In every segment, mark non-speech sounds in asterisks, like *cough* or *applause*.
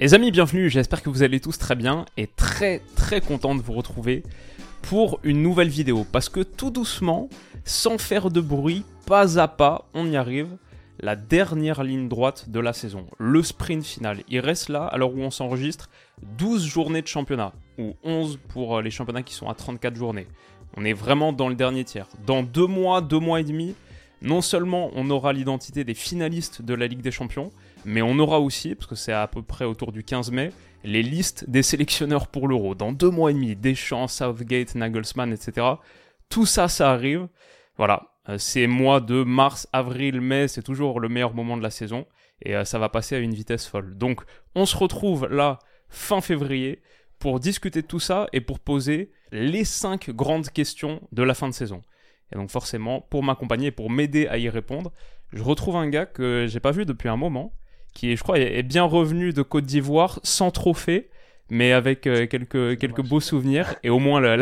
Les amis, bienvenue, j'espère que vous allez tous très bien et très très content de vous retrouver pour une nouvelle vidéo. Parce que tout doucement, sans faire de bruit, pas à pas, on y arrive. La dernière ligne droite de la saison, le sprint final. Il reste là, l'heure où on s'enregistre, 12 journées de championnat, ou 11 pour les championnats qui sont à 34 journées. On est vraiment dans le dernier tiers. Dans deux mois, deux mois et demi, non seulement on aura l'identité des finalistes de la Ligue des Champions, mais on aura aussi, parce que c'est à peu près autour du 15 mai, les listes des sélectionneurs pour l'Euro. Dans deux mois et demi, Deschamps, Southgate, Nagelsmann, etc. Tout ça, ça arrive. Voilà, euh, ces mois de mars, avril, mai, c'est toujours le meilleur moment de la saison. Et euh, ça va passer à une vitesse folle. Donc, on se retrouve là, fin février, pour discuter de tout ça et pour poser les 5 grandes questions de la fin de saison. Et donc forcément, pour m'accompagner, pour m'aider à y répondre, je retrouve un gars que j'ai pas vu depuis un moment, qui je crois est bien revenu de Côte d'Ivoire sans trophée, mais avec euh, quelques, quelques beaux souvenirs et au moins la,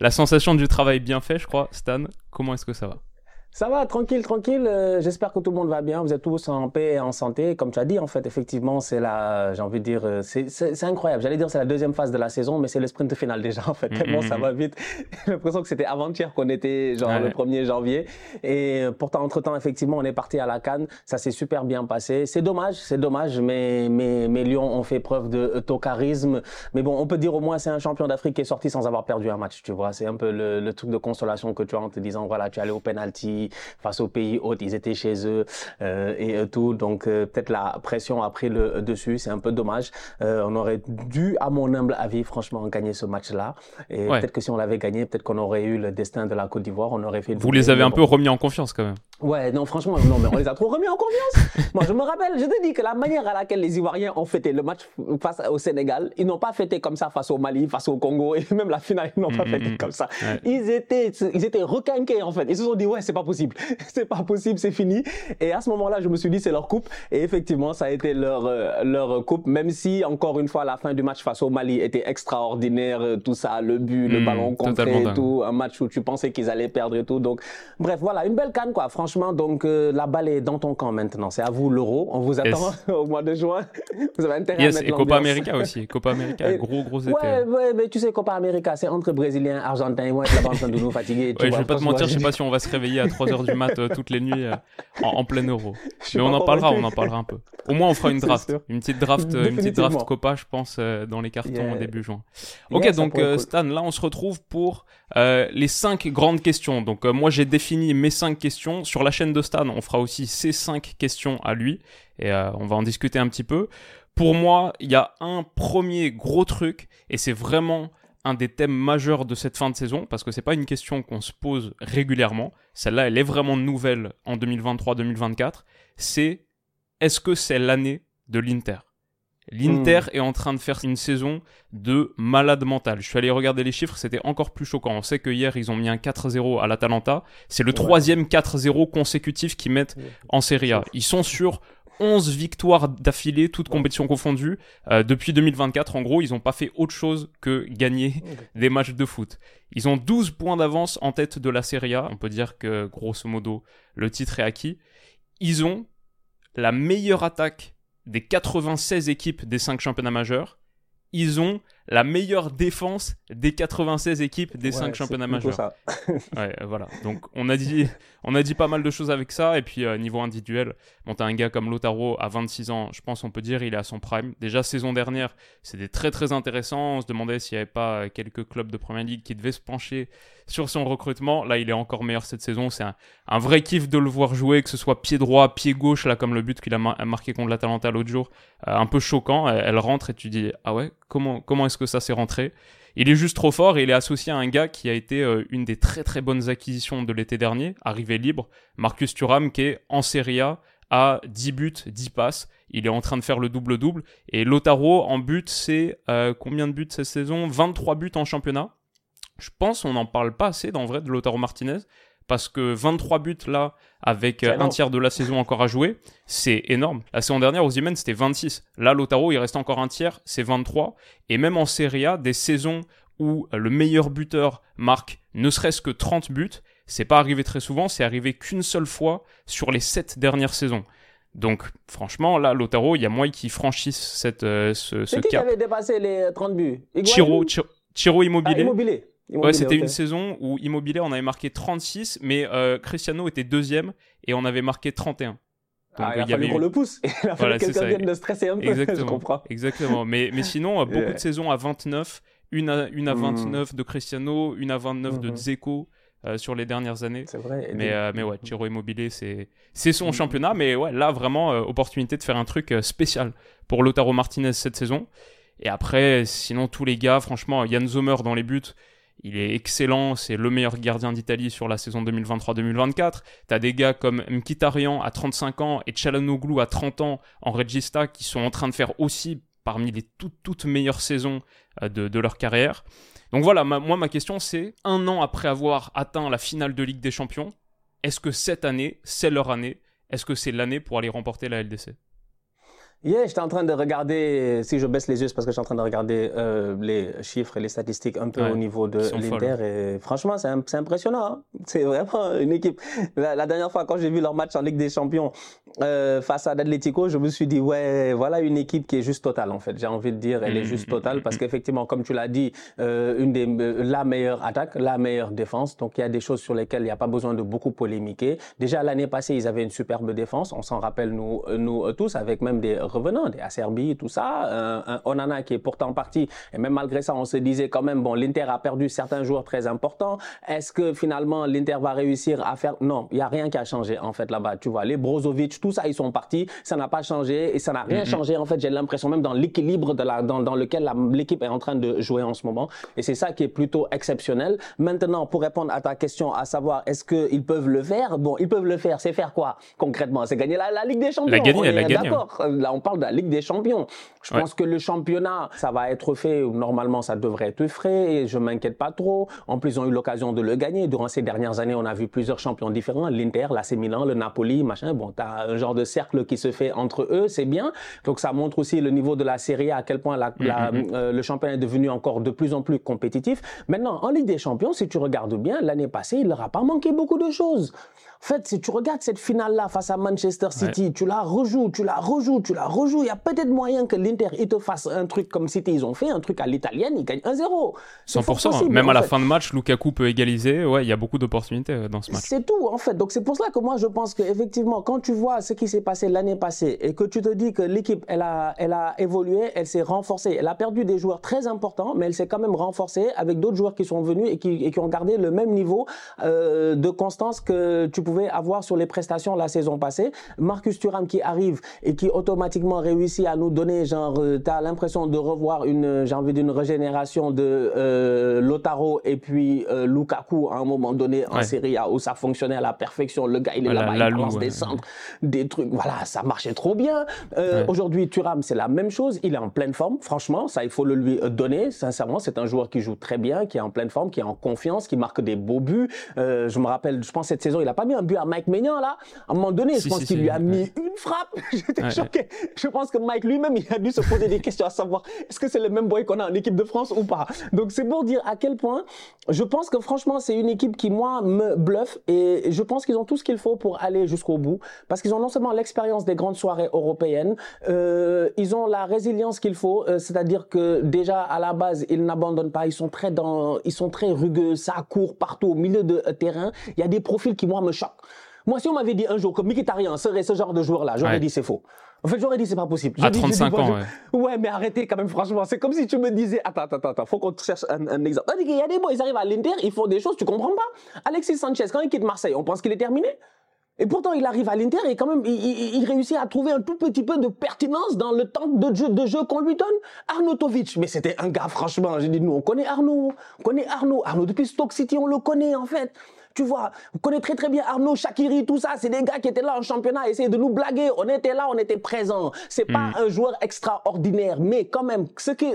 la sensation du travail bien fait, je crois. Stan, comment est-ce que ça va? Ça va, tranquille, tranquille. Euh, J'espère que tout le monde va bien. Vous êtes tous en paix et en santé. Comme tu as dit, en fait, effectivement, c'est la, j'ai envie de dire, euh, c'est incroyable. J'allais dire c'est la deuxième phase de la saison, mais c'est le sprint final déjà, en fait. Tellement ça va vite. *laughs* J'ai l'impression que c'était avant-hier qu'on était, genre, le 1er janvier. Et euh, pourtant, entre-temps, effectivement, on est parti à la Cannes. Ça s'est super bien passé. C'est dommage, c'est dommage, mais, mais, mais Lyon ont fait preuve de tocarisme. Mais bon, on peut dire au moins c'est un champion d'Afrique qui est sorti sans avoir perdu un match, tu vois. C'est un peu le, le, truc de consolation que tu as en te disant, voilà, tu es allé au penalty face aux pays hôtes, ils étaient chez eux euh, et euh, tout. Donc euh, peut-être la pression a pris le dessus, c'est un peu dommage. on aurait dû, à mon humble avis, franchement, gagner ce match-là. Et peut-être que si on l'avait gagné, peut-être qu'on aurait eu le destin de la Côte d'Ivoire, on aurait fait. Vous les avez un peu remis en confiance quand même. Ouais, non, franchement, non, mais on les a trop remis en confiance. *laughs* Moi, je me rappelle, je te dis que la manière à laquelle les Ivoiriens ont fêté le match face au Sénégal, ils n'ont pas fêté comme ça face au Mali, face au Congo, et même la finale, ils n'ont pas mm, fêté mm, comme ça. Ils étaient, ils étaient requinqués, en fait. Ils se sont dit, ouais, c'est pas possible. *laughs* c'est pas possible, c'est fini. Et à ce moment-là, je me suis dit, c'est leur coupe. Et effectivement, ça a été leur, euh, leur coupe, même si, encore une fois, la fin du match face au Mali était extraordinaire, euh, tout ça, le but, le mm, ballon contré et tout, un match où tu pensais qu'ils allaient perdre et tout. Donc, bref, voilà, une belle canne, quoi. Franchement, donc euh, la balle est dans ton camp maintenant. C'est à vous l'euro. On vous attend *laughs* au mois de juin. *laughs* Vous avez intérêt yes, à mettre et Copa América aussi. Copa América, gros gros été. Ouais, ouais, mais tu sais, Copa América, c'est entre Brésiliens, Argentins. Ils vont être là-bas en train de nous fatiguer. ouais, je vais pas te mentir, je sais pas si on va se réveiller à 3h du mat euh, toutes les nuits euh, en, en, plein euro. Mais on en parlera, on en parlera un peu. Au moins, on fera une draft. Une petite draft, une petite draft Copa, je pense, dans les cartons début juin. Ok, donc Stan, là, on se retrouve pour les 5 grandes questions. Donc moi, j'ai défini mes 5 questions. Sur la chaîne de Stan, on fera aussi ces cinq questions à lui et euh, on va en discuter un petit peu. Pour moi, il y a un premier gros truc et c'est vraiment un des thèmes majeurs de cette fin de saison parce que c'est pas une question qu'on se pose régulièrement. Celle-là, elle est vraiment nouvelle en 2023-2024. C'est est-ce que c'est l'année de l'Inter? L'Inter hmm. est en train de faire une saison de malade mental. Je suis allé regarder les chiffres, c'était encore plus choquant. On sait que hier, ils ont mis un 4-0 à l'Atalanta. C'est le troisième 4-0 consécutif qu'ils mettent en Serie A. Ils sont sur 11 victoires d'affilée, toutes compétitions confondues. Euh, depuis 2024, en gros, ils n'ont pas fait autre chose que gagner des matchs de foot. Ils ont 12 points d'avance en tête de la Serie A. On peut dire que, grosso modo, le titre est acquis. Ils ont la meilleure attaque des 96 équipes des 5 championnats majeurs, ils ont la meilleure défense des 96 équipes des 5 championnats majeurs. Ça. ouais, voilà. Donc on a dit on a dit pas mal de choses avec ça et puis euh, niveau individuel, bon t'as un gars comme Lotaro à 26 ans, je pense on peut dire il est à son prime. Déjà saison dernière, c'était très très intéressant, on se demandait s'il n'y avait pas euh, quelques clubs de première ligue qui devaient se pencher sur son recrutement. Là, il est encore meilleur cette saison, c'est un, vrai kiff de le voir jouer que ce soit pied droit, pied gauche là comme le but qu'il a marqué contre l'Atalanta l'autre jour, euh, un peu choquant, elle, elle rentre et tu dis ah ouais, comment comment est-ce que ça s'est rentré. Il est juste trop fort et il est associé à un gars qui a été euh, une des très très bonnes acquisitions de l'été dernier, arrivé libre, Marcus Thuram, qui est en Serie A à 10 buts, 10 passes. Il est en train de faire le double-double. Et Lotaro, en but, c'est euh, combien de buts cette saison? 23 buts en championnat. Je pense on n'en parle pas assez, dans vrai, de Lotaro Martinez. Parce que 23 buts là, avec euh, un tiers de la saison encore à jouer, c'est énorme. La saison dernière, aux Ozymen, c'était 26. Là, Lotaro, il reste encore un tiers, c'est 23. Et même en Serie A, des saisons où le meilleur buteur marque ne serait-ce que 30 buts, c'est pas arrivé très souvent, c'est arrivé qu'une seule fois sur les 7 dernières saisons. Donc, franchement, là, Lotaro, il y a moyen qu'il franchisse cette, euh, ce, ce qui cap. avait dépassé les 30 buts? Chiro, Chiro, Immobilier. Ah, immobilier. Ouais, c'était une saison où Immobilier, on avait marqué 36, mais euh, Cristiano était deuxième et on avait marqué 31. Donc, ah, *laughs* il a fallu qu'on le pousse. Il a que quelqu'un vienne de stresser un peu. Exactement. je comprends. Exactement. Mais, mais sinon, *laughs* beaucoup de saisons à 29, une à, une à 29 de Cristiano, une à 29 de Dzeko. Euh, sur les dernières années. C'est vrai. Mais, euh, mais ouais, Giro Immobilier, c'est, c'est son championnat. Mais ouais, là, vraiment, euh, opportunité de faire un truc spécial pour Lotaro Martinez cette saison. Et après, sinon, tous les gars, franchement, Yann Zomer dans les buts, il est excellent. C'est le meilleur gardien d'Italie sur la saison 2023-2024. T'as des gars comme Mkhitaryan à 35 ans et Chalanoglu à 30 ans en Regista qui sont en train de faire aussi parmi les toutes, toutes meilleures saisons de, de leur carrière. Donc voilà, moi ma question c'est, un an après avoir atteint la finale de Ligue des Champions, est-ce que cette année, c'est leur année? Est-ce que c'est l'année pour aller remporter la LDC Yeah, j'étais en train de regarder, si je baisse les yeux, c'est parce que je suis en train de regarder euh, les chiffres et les statistiques un peu au niveau de l'Inter. Et franchement, c'est impressionnant. Hein. C'est vraiment une équipe. La, dernière fois, quand j'ai vu leur match en Ligue des Champions euh, face à l'Atlético, je me suis dit, ouais, voilà une équipe qui est juste totale, en fait. J'ai envie de dire, elle est juste totale parce qu'effectivement, comme tu l'as dit, euh, une des, la meilleure attaque, la meilleure défense. Donc, il y a des choses sur lesquelles il n'y a pas besoin de beaucoup polémiquer. Déjà, l'année passée, ils avaient une superbe défense. On s'en rappelle, nous, nous tous, avec même des revenants, des Serbie, tout ça. un Onana qui est pourtant parti. Et même malgré ça, on se disait quand même, bon, l'Inter a perdu certains joueurs très importants. Est-ce que finalement l'Inter va réussir à faire? Non, il n'y a rien qui a changé en fait là-bas. Tu vois, les Brozovic, tout ça, ils sont partis. Ça n'a pas changé et ça n'a rien changé. En fait, j'ai l'impression même dans l'équilibre de la, dans, dans lequel l'équipe est en train de jouer en ce moment. Et c'est ça qui est plutôt exceptionnel. Maintenant, pour répondre à ta question, à savoir est-ce qu'ils peuvent le faire? Bon, ils peuvent le faire. C'est faire quoi concrètement? C'est gagner la, Ligue des Champions. La gagner, la gagner. D'accord. Là, on parle de la Ligue des Champions. Je pense que le championnat, ça va être fait. Normalement, ça devrait être frais. Et je m'inquiète pas trop. En plus, ils ont eu l'occasion de le gagner. Durant ces dernières années, on a vu plusieurs champions différents. L'Inter, l'AC Milan, le Napoli, machin. Bon, tu as un genre de cercle qui se fait entre eux. C'est bien. Donc, ça montre aussi le niveau de la Serie A, à quel point la, mm-hmm. euh, le championnat est devenu encore de plus en plus compétitif. Maintenant, en Ligue des Champions, si tu regardes bien, l'année passée, il leur a pas manqué beaucoup de choses. En fait, si tu regardes cette finale-là face à Manchester City, tu la rejoues, tu la rejoues, tu la rejoues, il y a peut-être moyen que l'Inter il te fasse un truc comme City, ils ont fait un truc à l'italienne, ils gagnent 1-0. 100%. même à la fin de match, Lukaku peut égaliser. Ouais, il y a beaucoup d'opportunités euh, dans ce match. C'est tout, en fait. Donc c'est pour cela que moi, je pense qu'effectivement, quand tu vois ce qui s'est passé l'année passée et que tu te dis que l'équipe, elle a, elle a évolué, elle s'est renforcée. Elle a perdu des joueurs très importants, mais elle s'est quand même renforcée avec d'autres joueurs qui sont venus et qui, et qui ont gardé le même niveau euh, de constance que tu pouvais avoir sur les prestations la saison passée. Marcus Thuram qui arrive et qui automatiquement réussit à nous donner, genre, euh, tu as l'impression de revoir une, j'ai envie d'une régénération de euh, Lotaro et puis euh, Lukaku à un moment donné en Serie A où ça fonctionnait à la perfection. Le gars, il est là-bas, il lance des centres, des trucs. Voilà, ça marchait trop bien. Aujourd'hui, Thuram, c'est la même chose. Il est en pleine forme. Franchement, ça, il faut le lui donner. Sincèrement, c'est un joueur qui joue très bien, qui est en pleine forme, qui est en confiance, qui marque des beaux buts. je me rappelle, je pense cette saison, il a pas mis un but à Mike Maignan là. À un moment donné, je pense qu'il lui a mis une frappe. *laughs* J'étais choqué. *laughs* Je pense que Mike lui-même, il a dû se poser des questions à savoir est-ce que c'est le même boy qu'on a en équipe de France ou pas? Donc c'est pour dire à quel point je pense que franchement, c'est une équipe qui, moi, me bluffe et je pense qu'ils ont tout ce qu'il faut pour aller jusqu'au bout parce qu'ils ont non seulement l'expérience des grandes soirées européennes, euh, ils ont la résilience qu'il faut, euh, c'est-à-dire que déjà à la base, ils n'abandonnent pas, ils sont très dans, ils sont très rugueux, ça court partout au milieu de euh, terrain. Il y a des profils qui, moi, me choquent. Moi, si on m'avait dit un jour que Mkhitaryan serait ce genre de joueur-là, j'aurais dit c'est faux. En fait, j'aurais dit c'est pas possible. À 35 ans, ouais. ouais. mais arrêtez quand même, franchement. C'est comme si tu me disais, attends, attends, attends, faut qu'on cherche un, exemple. Il y a des boys, ils arrivent à l'Inter, ils font des choses, tu comprends pas. Alexis Sanchez, quand il quitte Marseille, on pense qu'il est terminé. Et pourtant, il arrive à l'Inter et quand même, il, réussit à trouver un tout petit peu de pertinence dans le temps de jeu, de jeu qu'on lui donne. Arnautovic, mais c'était un gars, franchement, j'ai dit, nous, on connaît Arnaud, on connaît Arnaud. Arnaud, depuis Stoke City, on le connaît, en fait. Tu vois. On connaît très très bien Arnaud, Shakiri, tout ça. C'est des gars qui étaient là en championnat, essayer de nous blaguer. On était là, on était présents. C'est pas hmm. un joueur extraordinaire, mais quand même, ce que,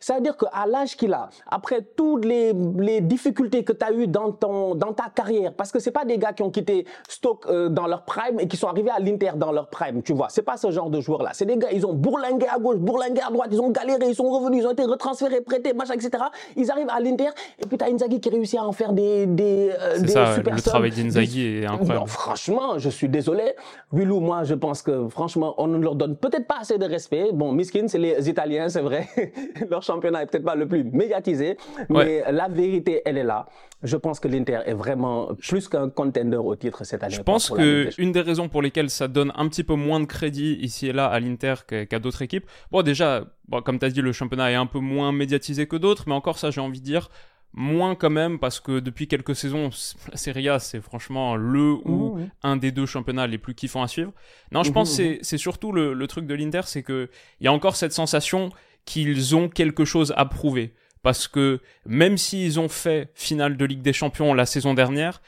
ça veut dire qu'à l'âge qu'il a, après toutes les, les difficultés que tu as eues dans, ton, dans ta carrière, parce que c'est pas des gars qui ont quitté Stoke euh, dans leur prime et qui sont arrivés à l'Inter dans leur prime, tu vois. C'est pas ce genre de joueur-là. C'est des gars, ils ont bourlingué à gauche, bourlingué à droite, ils ont galéré, ils sont revenus, ils ont été retransférés, prêtés, machin, etc. Ils arrivent à l'Inter et puis t'as Inzaghi qui réussit à en faire des, des, euh, des Le travail d'Inzaghi est incroyable. franchement, je suis désolé. Willou, moi, je pense que franchement, on ne leur donne peut-être pas assez de respect. Bon, Miskin, c'est les Italiens, c'est vrai. *laughs* leur championnat est peut-être pas le plus médiatisé, mais la vérité, elle est là. Je pense que l'Inter est vraiment plus qu'un contender au titre cette année. Je pense que une des raisons pour lesquelles ça donne un petit peu moins de crédit ici et là à l'Inter qu'à d'autres équipes, bon déjà, bon, comme tu as dit, le championnat est un peu moins médiatisé que d'autres, mais encore ça, j'ai envie de dire, moins quand même parce que depuis quelques saisons, la Serie A c'est franchement le ou un des deux championnats les plus kiffants à suivre. Non, je pense que c'est surtout le, le, truc de l'Inter, c'est que il y a encore cette sensation qu'ils ont quelque chose à prouver parce que même s'ils ont fait finale de Ligue des Champions la saison dernière,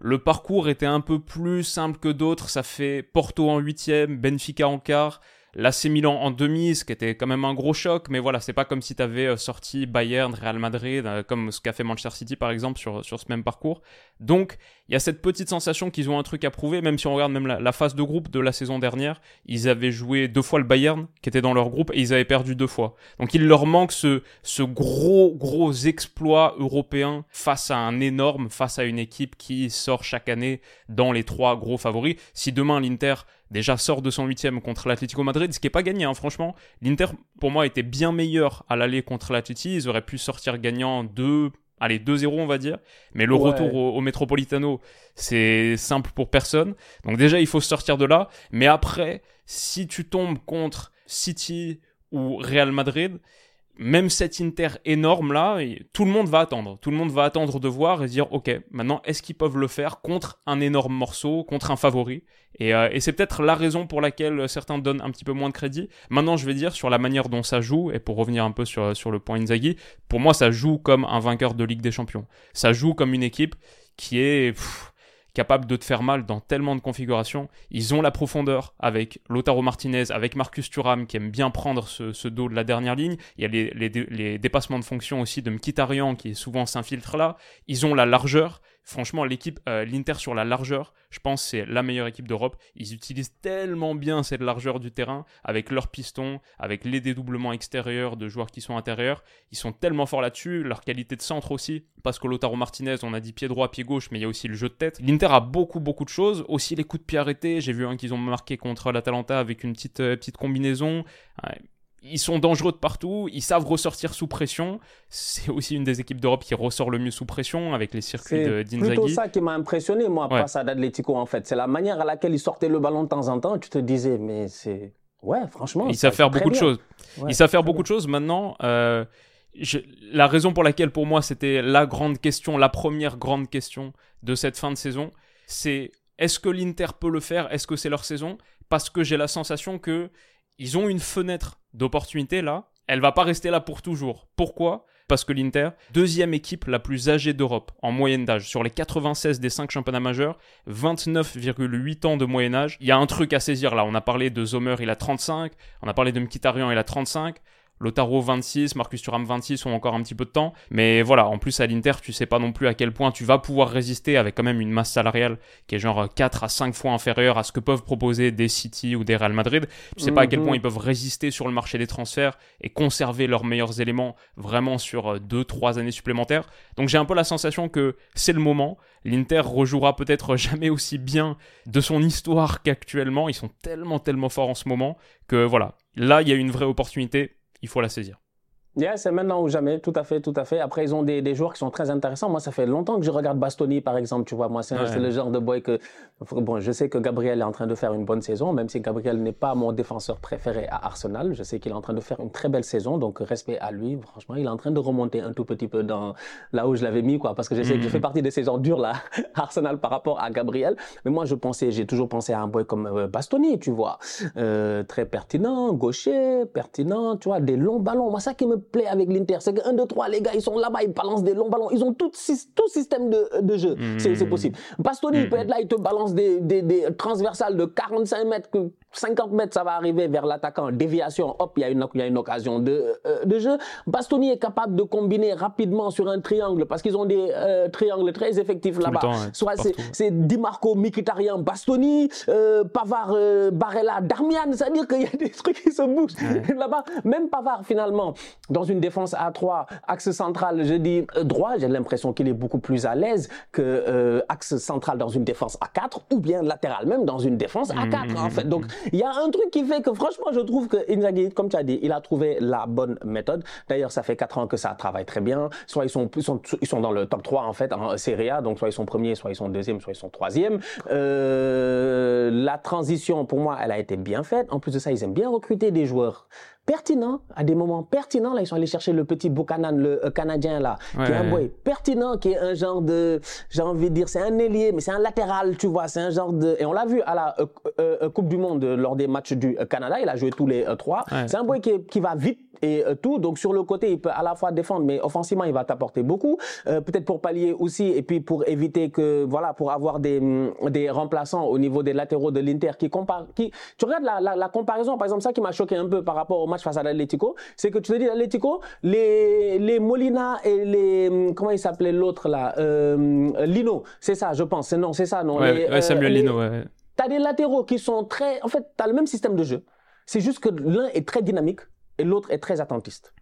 le parcours était un peu plus simple que d'autres. Ça fait Porto en huitième, Benfica en quart, l'AC Milan en demi, ce qui était quand même un gros choc, mais voilà, c'est pas comme si tu avais euh, sorti Bayern, Real Madrid, euh, comme ce qu'a fait Manchester City par exemple sur, sur ce même parcours. Donc, il y a cette petite sensation qu'ils ont un truc à prouver, même si on regarde même la, phase de groupe de la saison dernière, ils avaient joué deux fois le Bayern, qui était dans leur groupe, et ils avaient perdu deux fois. Donc il leur manque ce, ce gros, gros exploit européen face à un énorme, face à une équipe qui sort chaque année dans les trois gros favoris. Si demain l'Inter déjà sort de son huitième contre l'Atlético Madrid, ce qui n'est pas gagné, hein, franchement. L'Inter, pour moi, était bien meilleur à l'aller contre l'Atleti. Ils auraient pu sortir gagnant 2, allez, 2-0, on va dire. Mais le retour au, Metropolitano, c'est simple pour personne. Donc déjà, il faut sortir de là. Mais après, si tu tombes contre City ou Real Madrid, même cet Inter énorme là, tout le monde va attendre. Tout le monde va attendre de voir et dire ok, maintenant est-ce qu'ils peuvent le faire contre un énorme morceau, contre un favori? Euh, Et, c'est peut-être la raison pour laquelle certains donnent un petit peu moins de crédit. Maintenant, je vais dire sur la manière dont ça joue et pour revenir un peu sur sur le point Inzaghi, pour moi ça joue comme un vainqueur de Ligue des Champions. Ça joue comme une équipe qui est capable de te faire mal dans tellement de configurations. Ils ont la profondeur avec Lotaro Martinez, avec Marcus Thuram qui aime bien prendre ce, dos de la dernière ligne. Il y a les, les dépassements de fonction aussi de Mkhitaryan qui souvent s'infiltre là. Ils ont la largeur. Franchement, l'équipe, euh, l'Inter sur la largeur, je pense c'est la meilleure équipe d'Europe. Ils utilisent tellement bien cette largeur du terrain avec leurs pistons, avec les dédoublements extérieurs de joueurs qui sont intérieurs. Ils sont tellement forts là-dessus, leur qualité de centre aussi, parce que Lotaro Martinez, on a dit pied droit, pied gauche, mais il y a aussi le jeu de tête. L'Inter a beaucoup, beaucoup de choses, aussi les coups de pied arrêtés. J'ai vu un qu'ils ont marqué contre l'Atalanta avec une petite, euh, petite combinaison ils sont dangereux de partout, ils savent ressortir sous pression. C'est aussi une des équipes d'Europe qui ressort le mieux sous pression avec les circuits d'Inzaghi. C'est plutôt ça qui m'a impressionné, moi, ouais. face à d'Atletico, en fait. C'est la manière à laquelle ils sortaient le ballon de temps en temps. Tu te disais, mais c'est... Ouais, franchement. Ils savent faire beaucoup de choses. ils savent faire beaucoup de choses. Maintenant, euh, la raison pour laquelle, pour moi, c'était la grande question, la première grande question de cette fin de saison, c'est est-ce que l'Inter peut le faire? Est-ce que c'est leur saison? Parce que j'ai la sensation que ils ont une fenêtre d'opportunité là. Elle va pas rester là pour toujours. Pourquoi? Parce que l'Inter, deuxième équipe la plus âgée d'Europe en moyenne d'âge. Sur les 96 des 5 championnats majeurs, 29,8 ans de moyen âge. Il y a un truc à saisir là. On a parlé de Zomer, il a 35. On a parlé de Mkhitaryan, il a 35. Lotaro 26, Marcus Thuram 26 ont encore un petit peu de temps. Mais voilà, en plus à l'Inter, tu sais pas non plus à quel point tu vas pouvoir résister avec quand même une masse salariale qui est genre 4 à 5 fois inférieure à ce que peuvent proposer des City ou des Real Madrid. Tu sais pas à quel mhm. point ils peuvent résister sur le marché des transferts et conserver leurs meilleurs éléments vraiment sur 2-3 années supplémentaires. Donc j'ai un peu la sensation que c'est le moment. L'Inter rejouera peut-être *laughs* jamais aussi bien de son histoire qu'actuellement. Ils sont tellement, tellement forts en ce moment que voilà. Là, il y a une vraie opportunité il faut la saisir. Yeah, c'est maintenant ou jamais, tout à fait, tout à fait. Après, ils ont des, des, joueurs qui sont très intéressants. Moi, ça fait longtemps que je regarde Bastoni, par exemple, tu vois. Moi, c'est le genre de boy que... Bon, je sais que Gabriel est en train de faire une bonne saison, même si Gabriel n'est pas mon défenseur préféré à Arsenal. Je sais qu'il est en train de faire une très belle saison, donc respect à lui. Franchement, il est en train de remonter un tout petit peu dans là où je l'avais mis, quoi. Parce que je sais que je fais mhm. partie des saisons dures, là, *laughs* Arsenal par rapport à Gabriel. Mais moi, je pensais, j'ai toujours pensé à un boy comme euh, Bastoni, tu vois. Euh, très pertinent, gaucher, pertinent, tu vois, des longs ballons. Moi, ça qui me plaît avec l'Inter, c'est que 1, 2, 3, les gars, ils sont là-bas, ils balancent des longs ballons. Ils ont tout, tout système de, de jeu. C'est possible. Bastoni, il peut être là, il te balance des, des, des transversales de 45 mètres, que 50 mètres, ça va arriver vers l'attaquant. Déviation, hop, il y, a une, il y a une occasion de, euh, de jeu. Bastoni est capable de combiner rapidement sur un triangle parce qu'ils ont des euh, triangles très effectifs là-bas. Soit c'est Di Marco, Mkhitaryan, Bastoni, euh, Pavard, euh, Barella, Darmian. C'est-à-dire qu'il y a des trucs qui se bougent là-bas. Même Pavard, finalement, dans une défense à 3, axe central, je dis droit, j'ai l'impression qu'il est beaucoup plus à l'aise que axe central dans une défense à 4 ou bien latéral même dans une défense à 4 mmh, en fait. Donc il y a un truc qui fait que franchement, je trouve que Inzaghi, comme tu as dit, il a trouvé la bonne méthode. D'ailleurs, ça fait 4 ans que ça travaille très bien. Soit ils sont, ils sont, dans le top 3 en fait en Serie A, donc soit ils sont premiers, soit ils sont deuxième, soit ils sont troisième. Euh, la transition, pour moi, elle a été bien faite. En plus de ça, ils aiment bien recruter des joueurs pertinent, à des moments pertinents. Là, ils sont allés chercher le petit Buchanan, le euh, Canadien, là, qui est un boy pertinent, qui est un genre de, j'ai envie de dire, c'est un ailier, mais c'est un latéral, tu vois, c'est un genre de, et on l'a vu à la euh, euh, Coupe du Monde lors des matchs du Canada, il a joué tous les trois. C'est un boy qui, qui va vite et tout, donc sur le côté, il peut à la fois défendre, mais offensivement, il va t'apporter beaucoup. Peut-être pour pallier aussi, et puis pour éviter que, voilà, pour avoir des, mm, des remplaçants au niveau des latéraux de l'Inter qui comparent, qui, tu regardes la, la, la comparaison, par exemple, ça qui m'a choqué un peu par rapport au face à l'Atlético, c'est que tu te dis l'Atlético, les, les Molina et les comment il s'appelait l'autre là, euh, Lino, c'est ça, je pense. Non, c'est ça, non. Ouais, les, Samuel euh, Lino. Ouais. T'as des latéraux qui sont très, en fait, t'as le même système de jeu. C'est juste que l'un est très dynamique et l'autre est très attentiste.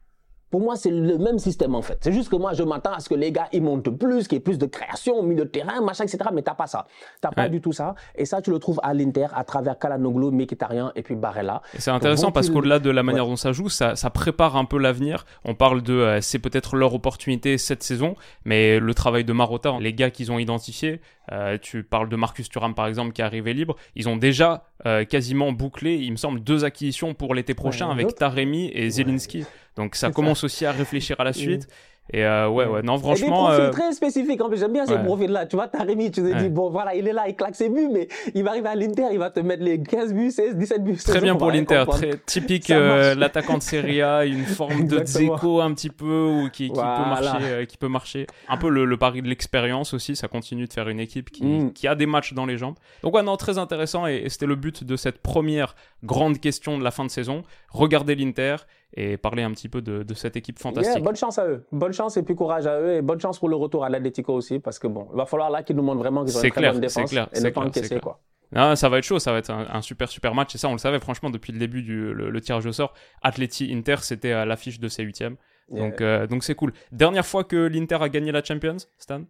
Pour moi, c'est le même système en fait. C'est juste que moi, je m'attends à ce que les gars, ils montent plus, qu'il y ait plus de création au milieu de terrain, machin, etc. Mais t'as pas ça. T'as pas du tout ça. Et ça, tu le trouves à l'Inter à travers Kalanoglu, Mkhitaryan et puis Barella. C'est intéressant parce qu'au-delà de la manière dont ça joue, ça, ça prépare un peu l'avenir. On parle de, euh, c'est peut-être leur opportunité cette saison, mais le travail de Marotta, les gars qu'ils ont identifiés, euh, tu parles de Marcus Thuram par exemple qui est arrivé libre. Ils ont déjà euh, quasiment bouclé, il me semble, deux acquisitions pour l'été prochain avec Taremi et Zelinski. Donc ça commence aussi à réfléchir à la suite. Et euh, ouais, ouais, non, franchement. Profils euh, très spécifiques. En plus, j'aime bien ces profils-là. Tu vois, Taremi, tu te dis, bon, voilà, il est là, il claque ses buts, mais il va arriver à l'Inter, il va te mettre les 15 buts, 16, 17 buts. Très bien pour l'Inter. Très typique, euh, l'attaquant de Serie A, une forme de *laughs* Dzeko un petit peu, ou qui, qui peut marcher, qui peut marcher. Un peu le, pari de l'expérience aussi. Ça continue de faire une équipe qui, mm. qui a des matchs dans les jambes. Donc, ouais, non, très intéressant. Et, et c'était le but de cette première grande question de la fin de saison. Regardez l'Inter et parler un petit peu de, de cette équipe fantastique. bonne chance à eux. Bonne chance et puis courage à eux et bonne chance pour le retour à l'Atletico aussi parce que bon, il va falloir là qu'ils nous montrent vraiment qu'ils ont une très bonne défense clair, et ne pas encaisser quoi. Non, ça va être chaud, ça va être un, super super match et ça on le savait franchement depuis le début du le, tirage au sort. Atleti Inter c'était à l'affiche de ces huitièmes. Donc euh, donc c'est cool. Dernière fois que l'Inter a gagné la Champions, Stan?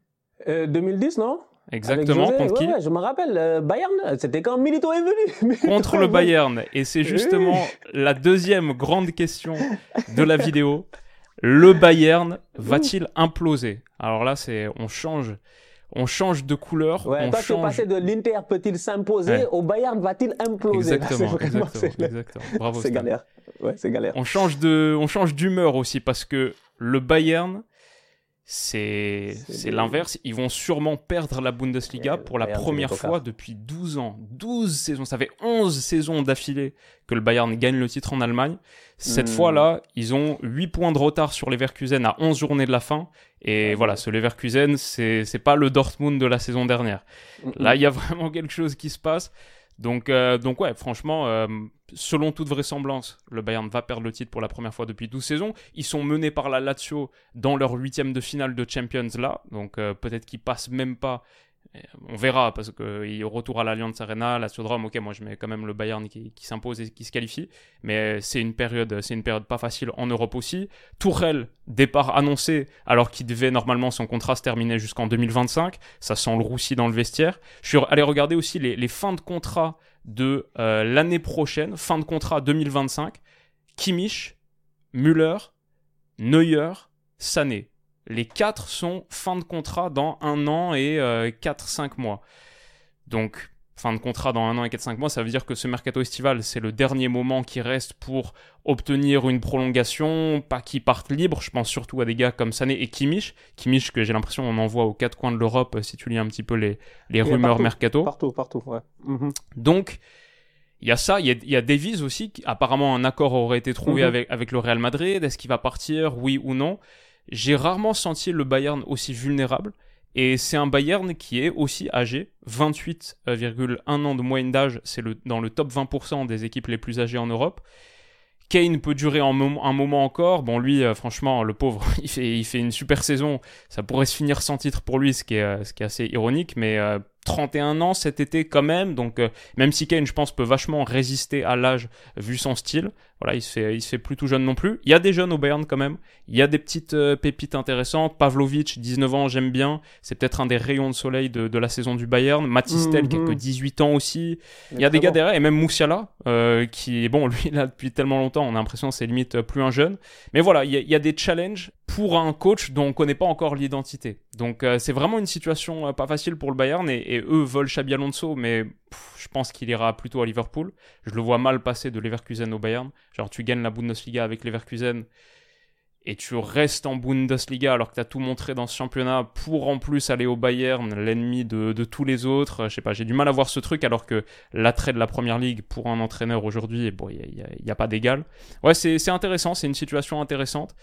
2010 euh, non? Exactement, contre qui Je me rappelle, euh, Bayern, c'était quand Milito est venu. *laughs* contre le Bayern. Et c'est justement la deuxième grande question de la vidéo. Le Bayern va-t-il imploser? Alors là, c'est on change on change de couleur. Ouais, on toi, change... tu passé de l'Inter peut-il s'imposer au Bayern va-t-il imploser? Exactement, exactement, exactement. Bravo. C'est galère. Ouais, c'est galère. On change de, on change d'humeur aussi parce que le Bayern, c'est l'inverse. Ils vont sûrement perdre la Bundesliga pour la première fois depuis 12 ans. 12 saisons. Ça fait 11 saisons d'affilée que le Bayern gagne le titre en Allemagne. Cette hmm. fois-là, ils ont 8 points de retard sur Leverkusen à 11 journées de la fin. Et voilà, ce Leverkusen, c'est pas le Dortmund de la saison dernière. Hmm. Là, il y a *laughs* vraiment quelque chose qui se passe. Donc, euh, donc ouais, franchement, euh, selon toute vraisemblance, le Bayern va perdre le titre pour la première fois depuis 12 saisons. Ils sont menés par la Lazio dans leur huitième de finale de Champions là, donc euh, peut-être qu'ils passent même pas on verra parce que retour à l'Alliance Arena, la Sudrome, ok, moi je mets quand même le Bayern qui, s'impose et qui se qualifie, mais c'est une période, c'est une période pas facile en Europe aussi. Tourelle, départ annoncé alors qu'il devait normalement son contrat se terminer jusqu'en 2025, ça sent le roussi dans le vestiaire. Je suis allé regarder aussi les, fins de contrat de euh, l'année prochaine, fin de contrat 2025, Kimmich, Müller, Neuer, Sané. Les quatre sont fin de contrat dans un an et 4-5 euh, mois. Donc, fin de contrat dans un an et 4-5 mois, ça veut dire que ce mercato estival, c'est le dernier moment qui reste pour obtenir une prolongation, pas qu'ils partent libres. Je pense surtout à des gars comme Sané et Kimmich. Kimmich, que j'ai l'impression on envoie aux quatre coins de l'Europe, si tu lis un petit peu les, les rumeurs mercato. Partout, partout, ouais. Mhm. Donc, il y a ça, il y a, Davies aussi. apparemment, un accord aurait été trouvé mhm. avec, avec le Real Madrid. Est-ce qu'il va partir, oui ou non? J'ai rarement senti le Bayern aussi vulnérable. Et c'est un Bayern qui est aussi âgé, 28,1 ans de moyenne d'âge, c'est le, dans le top 20% des équipes les plus âgées en Europe. Kane peut durer un, un moment encore. Bon, lui, euh, franchement, le pauvre, *laughs* il fait, une super saison. Ça pourrait se finir sans titre pour lui, ce qui est, euh, ce assez ironique, mais euh, 31 ans cet été quand même, donc euh, même si Kane, je pense, peut vachement résister à l'âge vu son style, voilà, il se fait, il se fait plus tout jeune non plus. Il y a des jeunes au Bayern quand même, il y a des petites euh, pépites intéressantes. Pavlovic, 19 ans, j'aime bien, c'est peut-être un des rayons de soleil de, de la saison du Bayern. Matistel, qui a que 18 ans aussi. Il, y a des gars derrière, et même Moussiala, euh, qui est bon, *laughs* lui là depuis tellement longtemps, on a l'impression c'est limite plus un jeune. Mais voilà, il y, a, il y a des challenges pour un coach dont on connaît pas encore l'identité. Donc euh, c'est vraiment une situation euh, pas facile pour le Bayern et, eux veulent Xabi Alonso, mais je pense qu'il ira plutôt à Liverpool. Je le vois mal passer de Leverkusen au Bayern. Genre tu gagnes la Bundesliga avec Leverkusen et tu restes en Bundesliga alors que tu as tout montré dans ce championnat pour en plus aller au Bayern, l'ennemi de, tous les autres. Je sais pas, j'ai du mal à voir ce truc alors que l'attrait de la première ligue pour un entraîneur aujourd'hui, bon, il n'y a, a, pas d'égal. Ouais, c'est intéressant, c'est une situation intéressante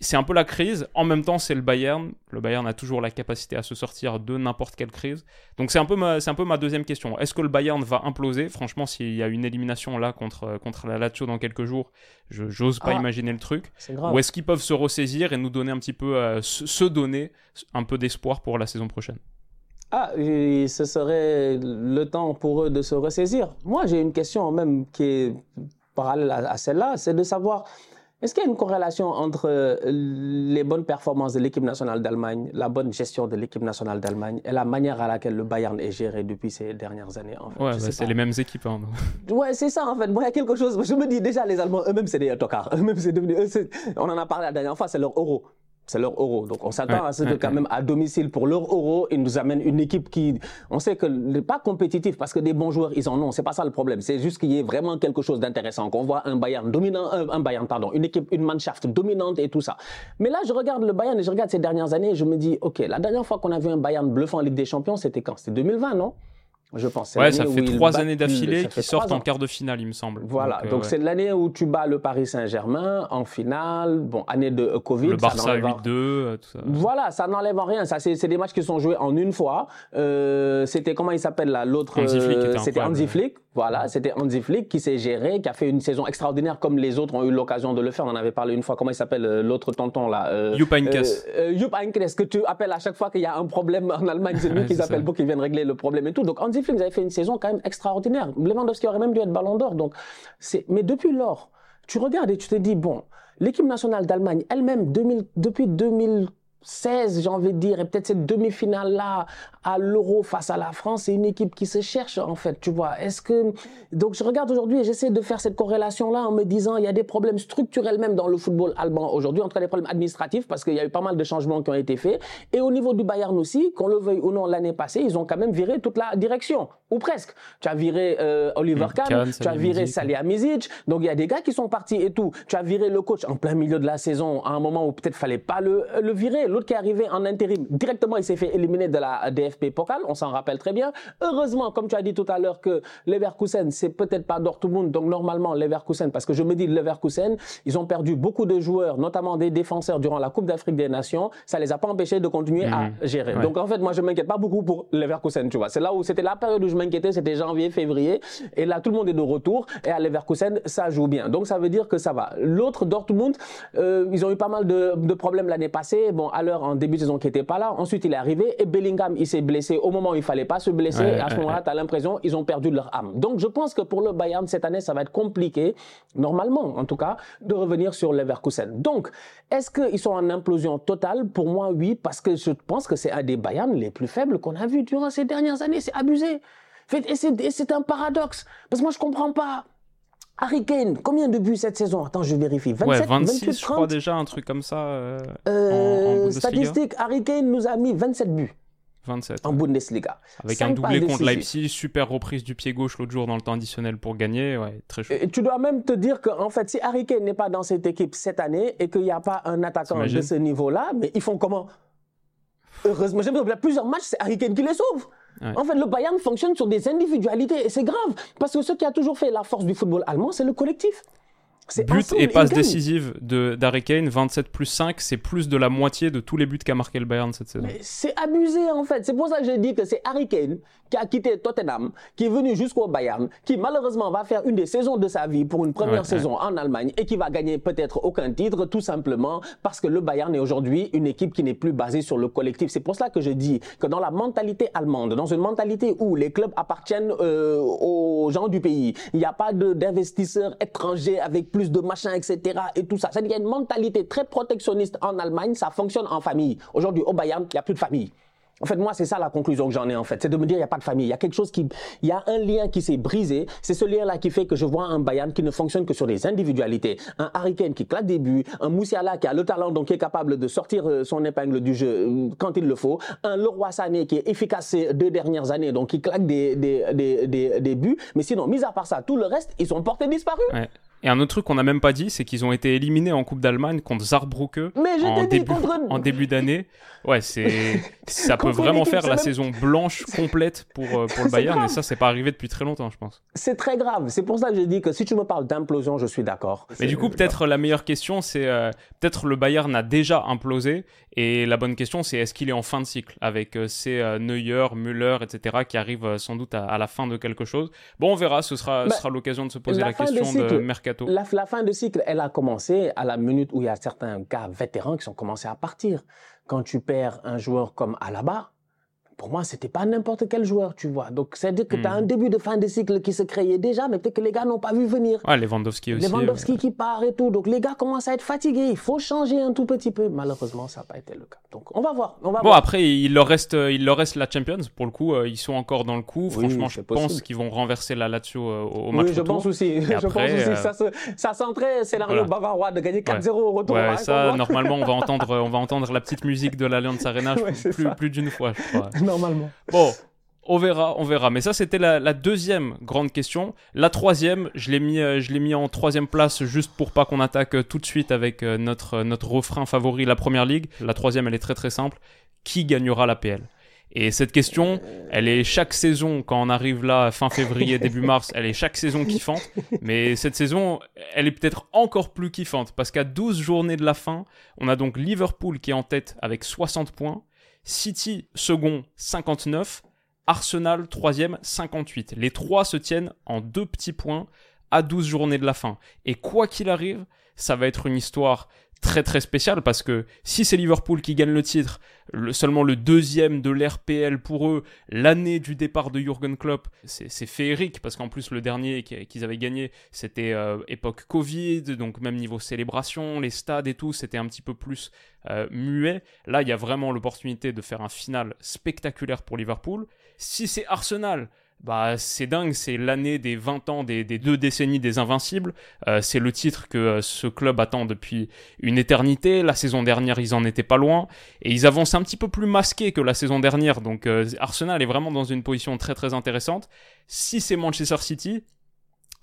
c'est un peu la crise. En même temps, c'est le Bayern. Le Bayern a toujours la capacité à se sortir de n'importe quelle crise. Donc c'est un peu ma, c'est un peu ma deuxième question. Est-ce que le Bayern va imploser? Franchement, s'il y a une élimination là contre contre la Lazio dans quelques jours, je j'ose pas ah, imaginer le truc. Ou est-ce qu'ils peuvent se ressaisir et nous donner un petit peu, euh, se, donner un peu d'espoir pour la saison prochaine? Ah, ce serait le temps pour eux de se ressaisir. Moi, j'ai une question même qui est parallèle à celle-là, c'est de savoir est-ce qu'il y a une corrélation entre euh, les bonnes performances de l'équipe nationale d'Allemagne, la bonne gestion de l'équipe nationale d'Allemagne et la manière à laquelle le Bayern est géré depuis ces dernières années en fait, Ouais, bah, c'est les mêmes équipes. Hein, *laughs* ouais, c'est ça en fait. Moi, il y a quelque chose. Je me dis déjà, les Allemands eux-mêmes, c'est des tocards. Eux-mêmes, c'est devenu. on en a parlé la dernière fois, c'est leur euro c'est leur euro. Donc on s'attend à ce que quand même à domicile pour leur euro, ils nous amènent une équipe qui, on sait que n'est pas compétitif parce que des bons joueurs ils en ont. C'est pas ça le problème. C'est juste qu'il y ait vraiment quelque chose d'intéressant, qu'on voit un Bayern dominant, un, Bayern pardon, une équipe, une Mannschaft dominante et tout ça. Mais là je regarde le Bayern et je regarde ces dernières années, et je me dis ok, la dernière fois qu'on a vu un Bayern bluffant en Ligue des Champions, c'était quand? C'était 2020, non? Je pense. Ouais, ça fait trois années d'affilée qui sortent en quart de finale, il me semble. Voilà, donc euh, c'est l'année où tu bats le Paris Saint-Germain en finale. Bon, année de euh, Covid. Le Barça 8-2, euh, tout ça. Voilà, ça n'enlève rien. Ça, c'est des matchs qui sont joués en une fois. Euh, c'était comment il s'appelle là L'autre. C'était Hansi Flick. Voilà, c'était Hansi Flick qui s'est géré, qui a fait une saison extraordinaire comme les autres ont eu l'occasion de le faire. On en avait parlé une fois. Comment il s'appelle l'autre tonton là euh, Jupp Heynckes. Jupp Heynckes, que tu appelles à chaque fois qu'il y a un problème en Allemagne. C'est lui qu'ils appellent pour qu'ils viennent régler le problème et tout. Donc Hansi Flick, vous avez fait une saison quand même extraordinaire. Lewandowski aurait même dû être ballon d'or. Donc, mais depuis lors, tu regardes et tu te dis, bon, l'équipe nationale d'Allemagne elle-même, depuis 2000, 16, j'ai envie de dire, et peut-être cette demi-finale-là à l'Euro face à la France, c'est une équipe qui se cherche en fait, tu vois. Est-ce que donc je regarde aujourd'hui et j'essaie de faire cette corrélation-là en me disant il y a des problèmes structurels même dans le football allemand aujourd'hui, entre les problèmes administratifs parce qu'il y a eu pas mal de changements qui ont été faits et au niveau du Bayern aussi, qu'on le veuille ou non, l'année passée, ils ont quand même viré toute la direction ou presque. Tu as viré euh, Oliver Kahn, tu as viré Salihamidzic, donc il y a des gars qui sont partis et tout. Tu as viré le coach en plein milieu de la saison à un moment où peut-être fallait pas le, le virer L'autre qui est arrivé en intérim, directement, il s'est fait éliminer de la DFP Pokal. On s'en rappelle très bien. Heureusement, comme tu as dit tout à l'heure, que Leverkusen, c'est peut-être pas Dortmund. Donc, normalement, Leverkusen, parce que je me dis Leverkusen, ils ont perdu beaucoup de joueurs, notamment des défenseurs durant la Coupe d'Afrique des Nations. Ça les a pas empêchés de continuer à mhm. gérer. Donc, en fait, moi, je m'inquiète pas beaucoup pour Leverkusen, tu vois. C'est là où c'était la période où je m'inquiétais, c'était janvier, février. Et là, tout le monde est de retour. Et à Leverkusen, ça joue bien. Donc, ça veut dire que ça va. L'autre, Dortmund, euh, ils ont eu pas mal de, de problèmes l'année passée. Bon, à en début de saison qui n'était pas là. Ensuite, il est arrivé et Bellingham, il s'est blessé au moment où il fallait pas se blesser. et à ce moment-là, tu as l'impression ils ont perdu leur âme. Donc, je pense que pour le Bayern, cette année, ça va être compliqué, normalement en tout cas, de revenir sur Leverkusen. Donc, est-ce qu'ils sont en implosion totale? Pour moi, oui, parce que je pense que c'est un des Bayern les plus faibles qu'on a vu durant ces dernières années. C'est abusé. Et c'est un paradoxe. Parce que moi, je comprends pas. Harry Kane, combien de buts cette saison? Attends, je vérifie. 27, ouais, 26, 28, je crois déjà, un truc comme ça. Euh, euh, en, statistique, Harry Kane nous a mis 27 buts. 27. En Bundesliga. Avec un doublé contre Leipzig, super reprise du pied gauche l'autre jour dans le temps additionnel pour gagner, ouais, très chaud. Et tu dois même te dire qu'en fait, si Harry Kane n'est pas dans cette équipe cette année et qu'il n'y a pas un attaquant de ce niveau-là, mais ils font comment? Heureusement, a plusieurs matchs, c'est Harry Kane qui les sauve. En fait, le Bayern fonctionne sur des individualités et c'est grave parce que ce qui a toujours fait la force du football allemand, c'est le collectif. But et passe décisive de d'Harry Kane, 27 plus 5, c'est plus de la moitié de tous les buts qu'a marqué le Bayern cette saison. C'est abusé en fait. C'est pour ça que j'ai dit que c'est Harry Kane qui a quitté Tottenham, qui est venu jusqu'au Bayern, qui malheureusement va faire une des saisons de sa vie pour une première saison en Allemagne et qui va gagner peut-être aucun titre tout simplement parce que le Bayern est aujourd'hui une équipe qui n'est plus basée sur le collectif. C'est pour ça que je dis que dans la mentalité allemande, dans une mentalité où les clubs appartiennent euh, aux gens du pays, il n'y a pas d'investisseurs étrangers avec plus de machin, etc. et tout ça. C'est-à-dire y a une mentalité très protectionniste en Allemagne, ça fonctionne en famille. Aujourd'hui, au Bayern, il n'y a plus de famille. En fait, moi, c'est ça la conclusion que j'en ai, en fait. C'est de me dire, il n'y a pas de famille. Il y a quelque chose qui, il y a un lien qui s'est brisé. C'est ce lien-là qui fait que je vois un Bayern qui ne fonctionne que sur des individualités. Un Harry Kane qui claque des buts. Un Moussiala qui a le talent, donc qui est capable de sortir euh, son épingle du jeu euh, quand il le faut. Un Leroy Sané qui est efficace ces deux dernières années, donc qui claque des, des, des, des, buts. Mais sinon, mis à part ça, tout le reste, ils sont portés disparus. Et un autre truc qu'on n'a même pas dit, c'est qu'ils ont été éliminés en Coupe d'Allemagne contre Saarbrücke en, début, *laughs* en début d'année. Ouais, c'est *laughs* ça peut vraiment faire la saison blanche *laughs* complète pour, euh, pour le Bayern, et ça, c'est pas arrivé depuis très longtemps, je pense. C'est très grave. C'est pour ça que je dis que si tu me parles d'implosion, je suis d'accord. Mais du coup, peut-être la meilleure question, c'est euh, peut-être le Bayern a déjà implosé, et la bonne question, c'est est-ce qu'il est en fin de cycle avec euh, ces Neuer, Müller, etc., qui arrivent sans doute à, la fin de quelque chose. Bon, on verra, ce sera, bah, sera l'occasion de se poser la, question de mercato la, fin de cycle, elle a commencé à la minute où il y a certains gars vétérans qui sont commencés à partir. Quand tu perds un joueur comme Alaba, pour moi, c'était pas n'importe quel joueur, tu vois. Donc, c'est-à-dire que tu as un hmm. début de fin de cycle qui se créait déjà, mais peut-être que les gars n'ont pas vu venir. Ouais, Lewandowski aussi. Lewandowski qui part et tout. Donc, les gars commencent à être fatigués. Il faut changer un tout petit peu. Malheureusement, ça n'a pas été le cas. Donc, on va voir. On va bon, après, il leur, reste, il leur reste la Champions. Pour le coup, euh, ils sont encore dans le coup. Franchement, je pense qu'ils vont renverser la Lazio euh, au match Oui, je pense aussi. *laughs* je pense aussi. Euh, ça, ça sentait scénario bavarois de gagner 4-0 au retour. Ouais, ça, normalement, on va, *laughs* entendre, on va entendre la petite musique de l'Alliance Arena plus, plus d'une fois, je crois. *laughs* Normalement. Bon, on verra, on verra. Mais ça, c'était la, deuxième grande question. La troisième, je l'ai mis, euh, je l'ai mis en troisième place juste pour pas qu'on attaque euh, tout de suite avec euh, notre, notre refrain favori, la première ligue. La troisième, elle est très très simple. Qui gagnera la PL et cette question, elle est chaque saison, quand on arrive là, fin février, *laughs* début mars, elle est chaque saison kiffante. Mais cette saison, elle est peut-être encore plus kiffante. Parce qu'à 12 journées de la fin, on a donc Liverpool qui est en tête avec 60 points. City second 59, Arsenal troisième 58. Les trois se tiennent en deux petits points à 12 journées de la fin. Et quoi qu'il arrive, ça va être une histoire très très spéciale parce que si c'est Liverpool qui gagne le titre, seulement le deuxième de l'RPL pour eux, l'année du départ de Jürgen Klopp, c'est féerique parce qu'en plus le dernier qu'ils avaient gagné, c'était euh, époque Covid, donc même niveau célébration, les stades et tout, c'était un petit peu plus euh, muet. Là, il y a vraiment l'opportunité de faire un final spectaculaire pour Liverpool. Si c'est Arsenal, bah c'est dingue, c'est l'année des 20 ans, des, deux décennies des Invincibles. Euh, c'est le titre que euh, ce club attend depuis une éternité. La saison dernière, ils en étaient pas loin. Et ils avancent un petit peu plus masqués que la saison dernière. Donc euh, Arsenal est vraiment dans une position très très intéressante. Si c'est Manchester City,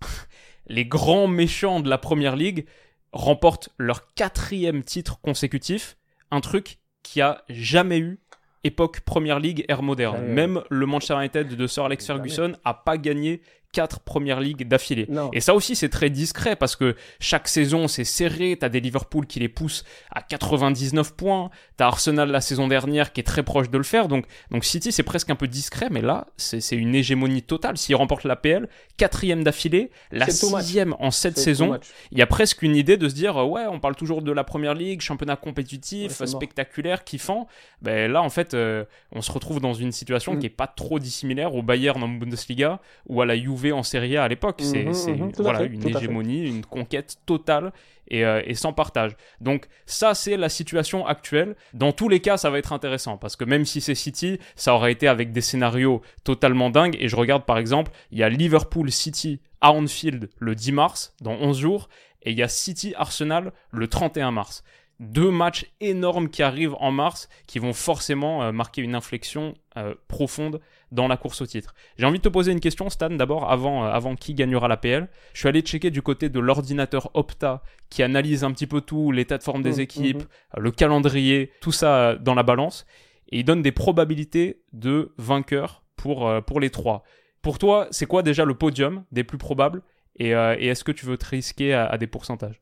*laughs* les grands méchants de la Première Ligue remportent leur quatrième titre consécutif. Un truc qui a jamais eu époque Première Ligue, ère moderne. Même le Manchester United de Sir Alex Ferguson a pas gagné quatre premières ligues d'affilée. Et ça aussi, c'est très discret parce que chaque saison, c'est serré. T'as des Liverpool qui les poussent à 99 points. T'as Arsenal la saison dernière qui est très proche de le faire. Donc, donc City, c'est presque un peu discret, mais là, c'est une hégémonie totale. S'ils remportent la PL, quatrième d'affilée, la sixième en sept saisons, il y a presque une idée de se dire, ouais, on parle toujours de la première ligue, championnat compétitif, spectaculaire, kiffant. Ben là, en fait, euh, on se retrouve dans une situation mm. qui est pas trop dissimilaire au Bayern en Bundesliga ou à la Juve en Serie A à l'époque. C'est mhm, mhm, voilà, une hégémonie, une conquête totale euh, et, sans partage. Donc ça, c'est la situation actuelle. Dans tous les cas, ça va être intéressant parce que même si c'est City, ça aurait été avec des scénarios totalement dingues. Et je regarde par exemple, il y a Liverpool City à Anfield le 10 mars, dans 11 jours, et il y a City Arsenal le 31 mars deux matchs énormes qui arrivent en mars qui vont forcément euh, marquer une inflexion euh, profonde dans la course au titre. J'ai envie de te poser une question, Stan, d'abord, avant, euh, avant qui gagnera la PL. Je suis allé checker du côté de l'ordinateur Opta qui analyse un petit peu tout, l'état de forme des mmh, équipes, mmh. le calendrier, tout ça dans la balance. Et il donne des probabilités de vainqueurs pour, pour les trois. Pour toi, c'est quoi déjà le podium des plus probables? Et, est-ce que tu veux te risquer à des pourcentages?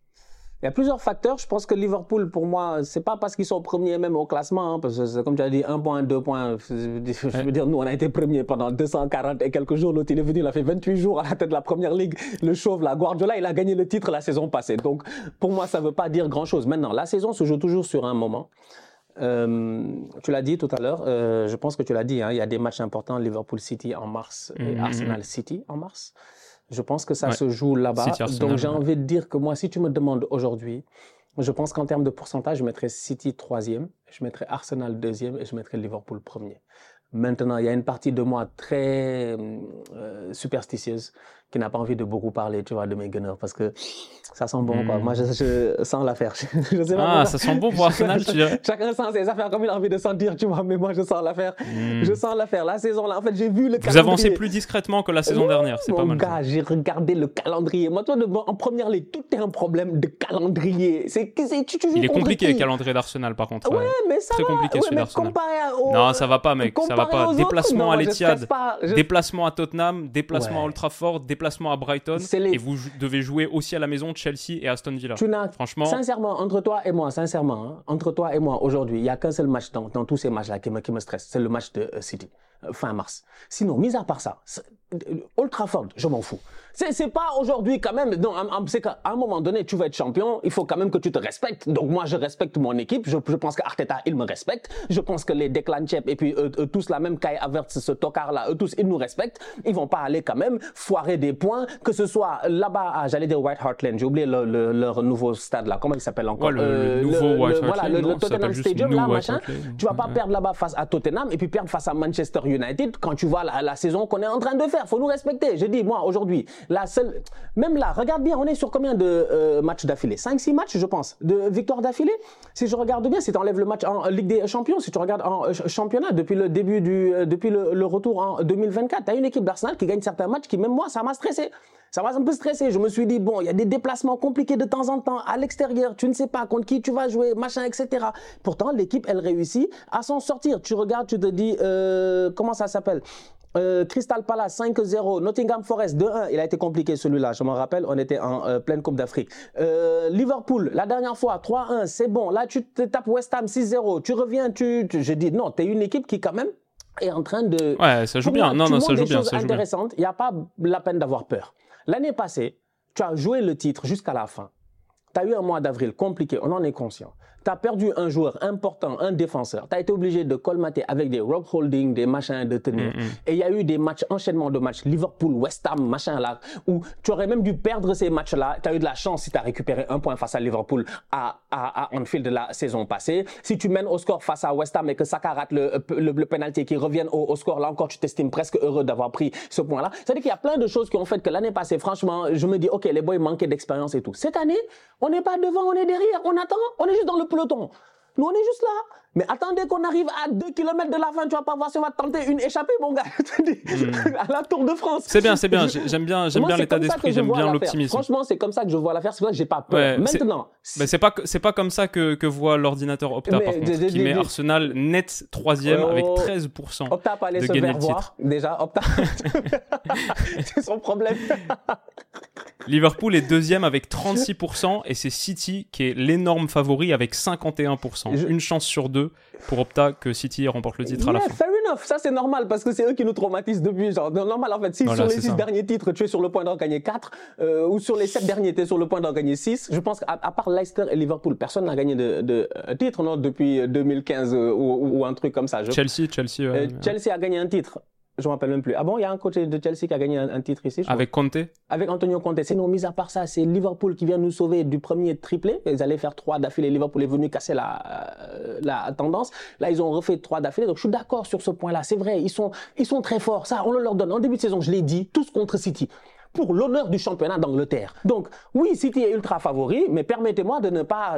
Il y a plusieurs facteurs. Je pense que Liverpool, pour moi, c'est pas parce qu'ils sont premiers même au classement, hein, parce que comme tu as dit, un point, deux points. *laughs* Je veux dire, nous, on a été premiers pendant 240 et quelques jours. L'autre, il est venu, il a fait 28 jours à la tête de la première ligue. Le chauve, la Guardiola, il a gagné le titre la saison passée. Donc, pour moi, ça veut pas dire grand chose. Maintenant, la saison se joue toujours sur un moment. Euh, tu l'as dit tout à l'heure, euh, je pense que tu l'as dit, hein, il y a des matchs importants, Liverpool City en mars et mm-hmm. Arsenal City en mars. Je pense que ça se joue là-bas. Donc j'ai envie de dire que moi, si tu me demandes aujourd'hui, je pense qu'en termes de pourcentage, je mettrais City troisième, je mettrais Arsenal deuxième et je mettrais Liverpool premier. Maintenant, il y a une partie de moi très euh, superstitieuse qui n'a pas envie de beaucoup parler, tu vois, de mes gunners parce que ça sent bon, quoi. Hmm. Moi, je, je sens l'affaire. *laughs* Je, sais pas ah, ça sent bon pour Arsenal, *laughs* tu dirais Chacun sent ses affaires comme il a envie de sentir, tu vois, mais moi, je sens l'affaire. Hmm. Je sens l'affaire. La saison, là, en fait, j'ai vu le Vous avancez plus discrètement que la saison dernière, c'est pas mal. gars, j'ai regardé le calendrier. Moi, toi, en première ligue, tout est un problème de calendrier. C'est, tu, il est compliqué, le calendrier d'Arsenal, par contre. Ouais, mais ça Très va. compliqué, celui d'Arsenal. Non, ça va pas, mec. Ça va pas. Déplacement à l'Etihad, déplacement à Tottenham, déplacement à Old Trafford, déplacement à Brighton et vous devez jouer aussi à la maison Chelsea et Aston Villa. Tu Franchement. Sincèrement, entre toi et moi, sincèrement, hein, entre toi et moi, aujourd'hui, il n'y a qu'un seul match dans, tous ces matchs-là qui me, qui me stresse. C'est le match de euh, City, fin mars. Sinon, mis à part ça, Old Trafford, je m'en fous. C'est pas aujourd'hui quand même. Non, c'est qu'à un moment donné, tu vas être champion, il faut quand même que tu te respectes. Donc moi, je respecte mon équipe. Je, je pense qu'Arteta, il me respecte. Je pense que les Declan Chep et puis eux, tous la même Kai Havertz, ce tocard-là, eux tous, ils nous respectent. Ils vont pas aller quand même foirer des points, que ce soit là-bas, j'allais dire White Hart Lane. J'ai oublié le, leur nouveau stade là. Comment il s'appelle encore? Le, euh, nouveau White Hart Lane. Voilà, le, Tottenham Stadium là, machin. Tu vas pas perdre là-bas face à Tottenham et puis perdre face à Manchester United quand tu vois la, saison qu'on est en train de faire. Faut nous respecter. Je dis moi aujourd'hui, la seule même là, regarde bien, on est sur combien de euh, matchs d'affilée? 5-6 matchs, je pense, de victoires d'affilée? Si je regarde bien, si tu enlèves le match en Ligue des Champions, si tu regardes en euh, championnat depuis le début du, euh, depuis le, retour en 2024, tu as une équipe d'Arsenal qui gagne certains matchs qui, même moi, ça m'a stressé. Ça m'a un peu stressé. Je me suis dit, bon, il y a des déplacements compliqués de temps en temps à l'extérieur. Tu ne sais pas contre qui tu vas jouer, machin, etc. Pourtant, l'équipe, elle réussit à s'en sortir. Tu regardes, tu te dis, comment ça s'appelle? Euh, Crystal Palace 5-0, Nottingham Forest 2-1. Il a été compliqué celui-là, je m'en rappelle, on était en euh, pleine Coupe d'Afrique. Euh, Liverpool, la dernière fois 3-1, c'est bon. Là, tu te tapes West Ham 6-0. Tu reviens, tu, je dis non, tu es une équipe qui quand même est en train de. Ouais, ça joue bien. non, non, ça joue bien. C'est intéressant. Il n'y a pas la peine d'avoir peur. L'année passée, tu as joué le titre jusqu'à la fin. Tu as eu un mois d'avril compliqué, on en est conscient tu as perdu un joueur important, un défenseur. Tu as été obligé de colmater avec des rope holding, des machins de tenir. Mm, mm. Et il y a eu des matchs, enchaînement de matchs, Liverpool, West Ham, machin là, où tu aurais même dû perdre ces matchs-là. Tu as eu de la chance si tu as récupéré un point face à Liverpool à, à, à Anfield de la saison passée. Si tu mènes au score face à West Ham et que Saka rate le, le, le penalty qui revienne au, au, score, là encore, tu t'estimes presque heureux d'avoir pris ce point-là. C'est-à-dire qu'il y a plein de choses qui ont fait que l'année passée, franchement, je me dis, OK, les boys manquaient d'expérience et tout. Cette année, on n'est pas devant, on est derrière, on attend, on est juste dans le peloton. Nous, on est juste là. Mais attendez qu'on arrive à 2 km de la fin, tu vas pas voir si on va tenter une échappée, mon gars. *laughs* Hmm. à la Tour de France. C'est bien, c'est bien. J'aime bien, j'aime bien l'état d'esprit, j'aime bien l'optimisme. Franchement, c'est comme ça que je vois l'affaire. C'est pour ça que j'ai pas peur. Maintenant. Mais c'est pas, c'est pas comme ça que, que voit l'ordinateur Opta, par contre, qui met Arsenal net troisième oh, avec 13% Opta pas de se gagner le titre. Déjà, Opta. *laughs* *laughs* c'est son problème. Liverpool est deuxième avec 36% et c'est City qui est l'énorme favori avec 51%. Une chance sur deux pour Opta que City remporte le titre à la fin. Fair enough, ça c'est normal parce que c'est eux qui nous traumatisent depuis. Genre, normal en fait, si sur les 6 derniers titres tu es sur le point d'en gagner 4 euh, ou sur les 7 derniers tu es sur le point d'en gagner 6, je pense qu'à part Leicester et Liverpool, personne n'a gagné de, de, euh, titre non, depuis 2015 euh, ou, ou, un truc comme ça. Chelsea, Chelsea, Chelsea a gagné un titre. Je ne rappelle même plus. Ah bon, il y a un coach de Chelsea qui a gagné un, titre ici. Avec Conte Avec Antonio Conte. Sinon, mis à part ça, c'est Liverpool qui vient nous sauver du premier triplé. Ils allaient faire trois d'affilée. Liverpool est venu casser la, euh, la tendance. Là, ils ont refait trois d'affilée. Donc, je suis d'accord sur ce point-là. C'est vrai, ils sont, ils sont très forts. Ça, on le leur donne. En début de saison, je l'ai dit, tous contre City. Pour l'honneur du championnat d'Angleterre. Donc, oui, City est ultra favori, mais permettez-moi de ne pas,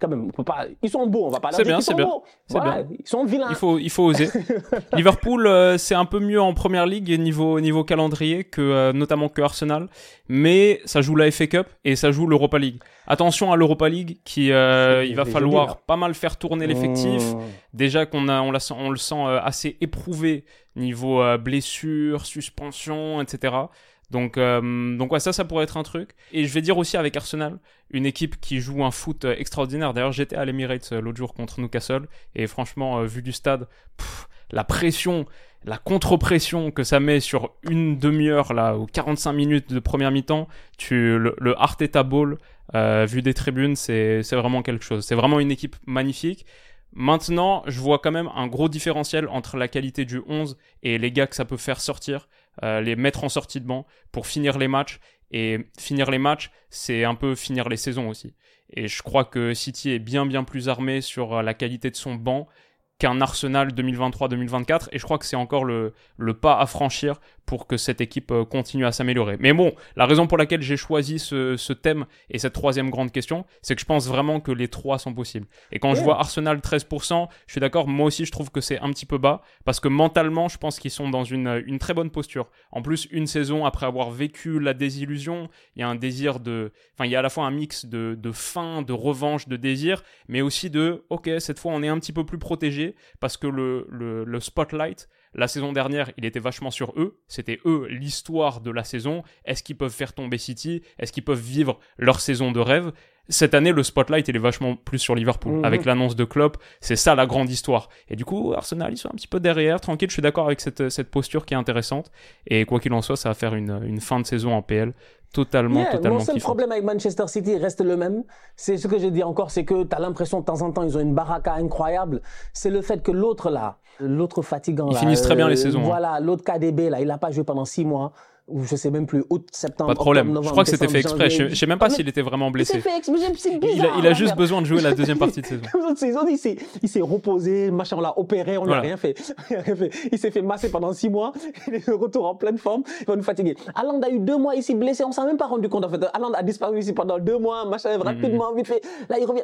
quand même, pas, ils sont beaux, on va pas leur dire qu'ils sont bien. beaux. Voilà, bien. Ils sont vilains. Il faut, il faut oser. *laughs* Liverpool, euh, c'est un peu mieux en première ligue niveau, niveau calendrier que, euh, notamment que Arsenal, mais ça joue la FA Cup et ça joue l'Europa League. Attention à l'Europa League, qui, euh, il va falloir pas mal faire tourner l'effectif. Oh. Déjà qu'on a, on, la, on le sent assez éprouvé niveau blessure, suspension, etc. Donc, euh, donc ouais, ça, ça pourrait être un truc. Et je vais dire aussi avec Arsenal, une équipe qui joue un foot euh, extraordinaire. D'ailleurs, j'étais à l'Emirates euh, l'autre jour contre Newcastle, et franchement, vu du stade, la pression, la contre-pression que ça met sur une demi-heure là ou 45 minutes de première mi-temps, tu le, le Arteta Ball vu des tribunes, c'est c'est vraiment quelque chose. C'est vraiment une équipe magnifique. Maintenant, je vois quand même un gros différentiel entre la qualité du 11 et les gars que ça peut faire sortir. Euh, les mettre en sortie de banc pour finir les matchs. Et finir les matchs, c'est un peu finir les saisons aussi. Et je crois que City est bien bien plus armé sur euh, la qualité de son banc qu'un Arsenal 2023-2024 et je crois que c'est encore le, le, pas à franchir pour que cette équipe euh, continue à s'améliorer. Mais bon, la raison pour laquelle j'ai choisi ce, ce, thème et cette troisième grande question, c'est que je pense vraiment que les trois sont possibles. Et quand je vois Arsenal 13%, je suis d'accord, moi aussi je trouve que c'est un petit peu bas parce que mentalement, je pense qu'ils sont dans une, une très bonne posture. En plus, une saison après avoir vécu la désillusion, il y a un désir de... Enfin, il y a à la fois un mix de, de faim, de revanche, de désir, mais aussi de, ok, cette fois on est un petit peu plus protégé parce que le, le, spotlight, la saison dernière, il était vachement sur eux. C'était eux l'histoire de la saison. Est-ce qu'ils peuvent faire tomber City? Est-ce qu'ils peuvent vivre leur saison de rêve? Cette année, le spotlight, il est vachement plus sur Liverpool. Mhm. Avec l'annonce de Klopp, c'est ça la grande histoire. Et du coup, Arsenal, ils sont un petit peu derrière, tranquille. Je suis d'accord avec cette, cette posture qui est intéressante. Et quoi qu'il en soit, ça va faire une, une fin de saison en PL totalement, totalement. Mon seul problème avec Manchester City reste le même. C'est ce que je dis encore, c'est que tu as l'impression de temps en temps, ils ont une baraka incroyable. C'est le fait que l'autre là, l'autre fatigant ils finissent très bien les euh, saisons. Hein. Voilà, l'autre KDB là, il n'a pas joué pendant six mois ou je sais même plus, août, septembre, Pas de problème. je crois que c'était fait exprès. Je, sais même pas s'il était vraiment blessé. il, a, il a juste besoin de jouer la deuxième partie de *laughs* saison. il s'est reposé, machin, on l'a opéré, on n'a rien *laughs* fait. Il s'est fait masser pendant six mois. *laughs* Il est de retour en pleine forme. Il va nous fatiguer. Aland a eu deux mois ici blessé. On s'en même pas rendu compte en fait. Aland a disparu ici pendant deux mois, machin, mm-hmm. rapidement, vite fait. Là, il revient.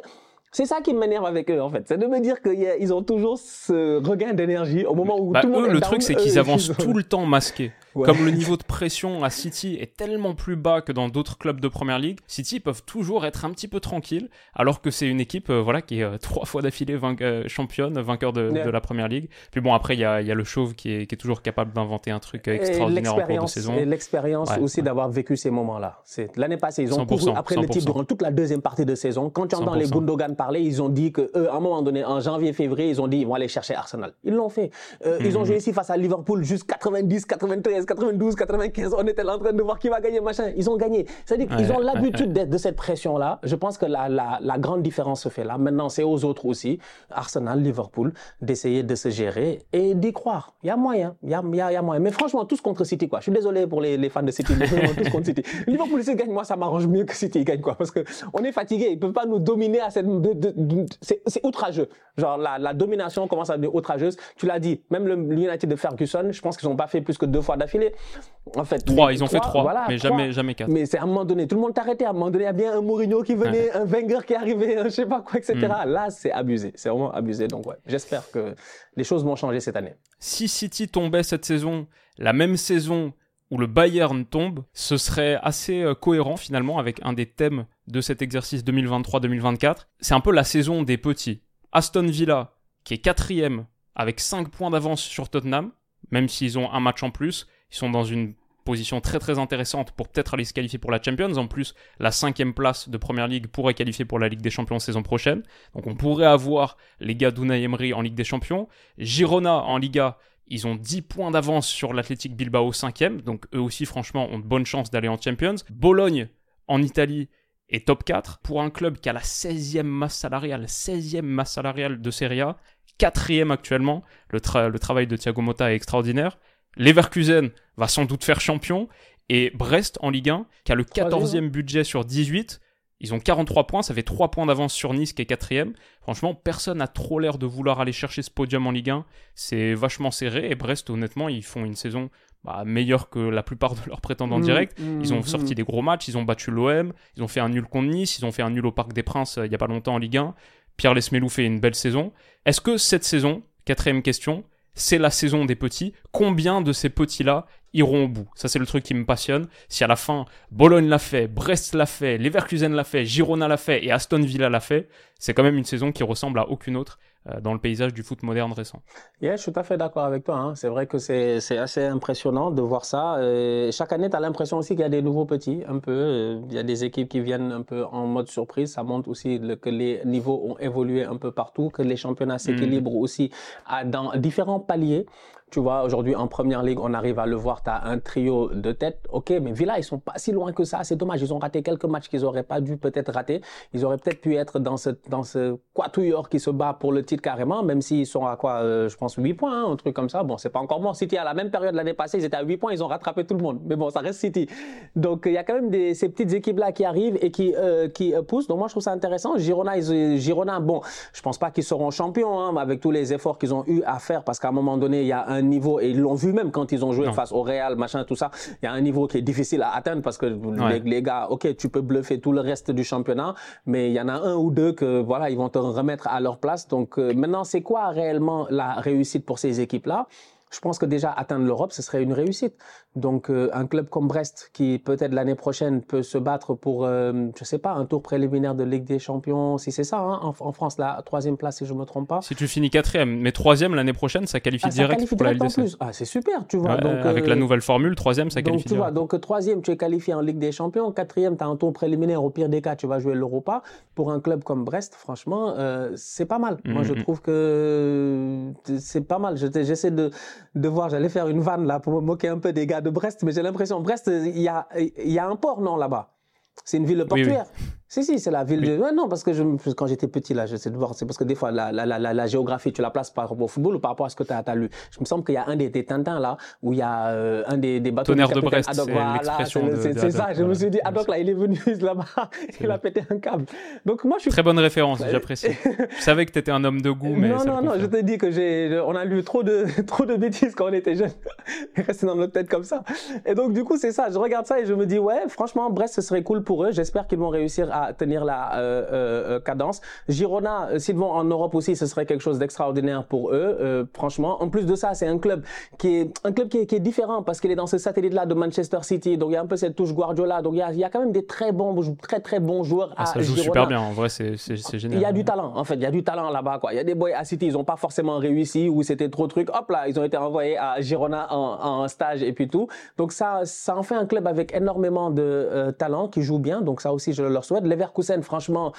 C'est ça qui m'énerve avec eux, en fait. C'est de me dire qu'ils ont toujours ce regain d'énergie au moment où bah, tout le monde eux, le truc, c'est qu'ils avancent tout le temps masqués. Comme le niveau de pression à City est tellement plus bas que dans d'autres clubs de première ligue, City peuvent toujours être un petit peu tranquilles, alors que c'est une équipe euh, voilà qui est euh, *laughs* trois fois d'affilée euh, championne, vainqueur de, la première ligue. Puis bon, après il y a, y a, le chauve qui est, qui est toujours capable d'inventer un truc extraordinaire en cours de saison. Et l'expérience aussi d'avoir vécu ces moments-là. L'année passée, ils ont couru après le titre durant toute la deuxième partie de saison. Quand tu entends les Gundogan parler, ils ont dit que eux, à un moment donné, en janvier, février, ils ont dit ils vont aller chercher Arsenal. Ils l'ont fait. Ils ont mhm. joué ici face à Liverpool jusqu'à 90, 93. 92, 95, on était là en train de voir qui va gagner, machin. Ils ont gagné. C'est-à-dire qu'ils ont l'habitude d'être de cette pression-là. Je pense que la, la, la, grande différence se fait là. Maintenant, c'est aux autres aussi, Arsenal, Liverpool, d'essayer de se gérer et d'y croire. Il y a moyen. Il y a, y a, moyen. Mais franchement, tous contre City, quoi. Je suis désolé pour les, les fans de City, tous contre City. *laughs* Liverpool, s'il gagne, moi, ça m'arrange mieux que City gagne, quoi. Parce que on est fatigué. Ils peuvent pas nous dominer à cette, c'est outrageux. Genre, la, la domination commence à devenir outrageuse. Tu l'as dit. Même le United de Ferguson, je pense qu'ils n'ont pas fait plus que deux fois d'affilée. En fait, trois, ils ont fait trois, mais jamais, jamais quatre. Mais c'est à un moment donné, tout le monde t'arrêtait. À un moment donné, il y a bien un Mourinho qui venait, un Wenger qui arrivait, un je sais pas quoi, etc. Hmm. Là, c'est abusé. C'est vraiment abusé. Donc, ouais, j'espère que les choses vont changer cette année. Si City tombait cette saison, la même saison où le Bayern tombe, ce serait assez euh, cohérent finalement avec un des thèmes de cet exercice 2023-2024. C'est un peu la saison des petits. Aston Villa, qui est quatrième avec 5 points d'avance sur Tottenham, même s'ils ont un match en plus, ils sont dans une position très très intéressante pour peut-être aller se qualifier pour la Champions. En plus, la cinquième place de Première Ligue pourrait qualifier pour la Ligue des Champions saison prochaine. Donc on pourrait avoir les gars d'Unai Emery en Ligue des Champions. Girona en Liga, ils ont 10 points d'avance sur l'Athletic Bilbao cinquième. Donc eux aussi franchement ont de bonnes chances d'aller en Champions. Bologne en Italie est top 4 pour un club qui a la 16e masse salariale, 16e masse salariale de Serie A, quatrième actuellement. Le, le travail de Thiago Motta est extraordinaire. Leverkusen va sans doute faire champion. Et Brest en Ligue 1, qui a le 14e budget sur 18, ils ont 43 points, ça fait 3 points d'avance sur Nice qui est 4 Franchement, personne n'a trop l'air de vouloir aller chercher ce podium en Ligue 1. C'est vachement serré et Brest, honnêtement, ils font une saison bah, meilleurs que la plupart de leurs prétendants mmh, directs. Mmh, ils ont mmh. sorti des gros matchs, ils ont battu l'OM, ils ont fait un nul contre Nice, ils ont fait un nul au Parc des Princes il n'y a pas longtemps en Ligue 1. Pierre Lesmelou fait une belle saison. Est-ce que cette saison, quatrième question, c'est la saison des petits. Combien de ces petits-là iront au bout? Ça, c'est le truc qui me passionne. Si à la fin, Bologne l'a fait, Brest l'a fait, Leverkusen l'a fait, Girona l'a fait et Aston Villa l'a fait, c'est quand même une saison qui ressemble à aucune autre. Euh, dans le paysage du foot moderne récent. Yeah, je suis tout à fait d'accord avec toi. Hein. C'est vrai que c'est assez impressionnant de voir ça. Et chaque année, tu as l'impression aussi qu'il y a des nouveaux petits, un peu. Il y a des équipes qui viennent un peu en mode surprise. Ça montre aussi que les niveaux ont évolué un peu partout, que les championnats s'équilibrent mm. aussi à, dans différents paliers. Tu vois, aujourd'hui, en première ligue, on arrive à le voir, tu as un trio de tête. OK, mais Villa, ils sont pas si loin que ça. C'est dommage. Ils ont raté quelques matchs qu'ils auraient pas dû peut-être rater. Ils auraient peut-être pu être dans ce, dans ce quatuor qui se bat pour le titre carrément, même s'ils sont à quoi, euh, je pense, 8 points, hein, un truc comme ça. Bon, c'est pas encore bon. City, à la même période l'année passée, ils étaient à 8 points, ils ont rattrapé tout le monde. Mais bon, ça reste City. Donc, il y a quand même ces petites équipes-là qui arrivent et qui, euh, qui euh, poussent. Donc, moi, je trouve ça intéressant. Girona, ils, Girona bon, je pense pas qu'ils seront champions, hein, avec tous les efforts qu'ils ont eu à faire, parce qu'à un moment donné, il y a un niveau, et ils l'ont vu même quand ils ont joué face au Real, machin, tout ça. Il y a un niveau qui est difficile à atteindre parce que les, gars, ok, tu peux bluffer tout le reste du championnat, mais il y en a un ou deux que voilà, ils vont te remettre à leur place. Donc euh, maintenant, c'est quoi réellement la réussite pour ces équipes-là? Je pense que déjà atteindre l'Europe, ce serait une réussite. Donc euh, un club comme Brest, qui peut-être l'année prochaine peut se battre pour, euh, je sais pas, un tour préliminaire de Ligue des Champions, si c'est ça, hein, en, France, la troisième place, si je me trompe pas. Si tu finis quatrième, mais troisième l'année prochaine, ça qualifie ah, direct pour la LDC. Ah, c'est super, tu vois. donc, avec la euh, nouvelle formule, troisième, ça qualifie donc, tu Vois, donc troisième, tu es qualifié en Ligue des Champions. Quatrième, tu as un tour préliminaire. Au pire des cas, tu vas jouer l'Europa. Pour un club comme Brest, franchement, c'est pas mal. Moi, je mm-hmm. trouve que c'est pas mal. J'essaie de, de voir, j'allais faire une vanne là pour me moquer un peu des gars de Brest, mais j'ai l'impression, Brest, il y a, il y a un port, non, là-bas? C'est une ville portuaire. Si, si, c'est la ville de. non, parce que je, quand j'étais petit, là, je sais de voir, c'est parce que des fois, la, la, la, la, géographie, tu la places par rapport au football ou par rapport à ce que tu as, lu. Je me semble qu'il y a un des, des Tintins, là, où il y a euh, un des, des bateaux. Tonnerre de, Brest, c'est ça. Je me suis dit, Haddock, là, il est venu *laughs* là-bas, il a pété un câble. Donc, moi, je suis. Très bonne *laughs* référence, j'apprécie. *laughs* je savais que tu étais un homme de goût, mais. Non, non, non, je te dis que j'ai, on a lu trop de, trop de bêtises quand on était jeunes. Resté dans notre tête comme ça. Et donc, du coup, c'est ça. Je regarde ça et je me dis, ouais, franchement, Brest, ce serait cool pour eux. J'espère qu'ils vont réussir à tenir la euh, euh, cadence. Girona, euh, s'ils vont en Europe aussi, ce serait quelque chose d'extraordinaire pour eux. franchement, en plus de ça, c'est un club qui est un club qui est, différent parce qu'il est dans ce satellite-là de Manchester City. Donc il y a un peu cette touche Guardiola. Donc il y a, il y a quand même des très bons, très très bons joueurs ah, à ça joue super bien. En vrai, c'est génial. Il y a du talent. En fait, il y a du talent là-bas. Quoi. Il y a des boys à City, ils n'ont pas forcément réussi ou c'était trop de trucs. Hop là, ils ont été envoyés à Girona en, en, stage et puis tout. Donc ça, ça en fait un club avec énormément de talent qui joue bien. Donc ça aussi, je leur souhaite. Leverkusen, franchement franchement,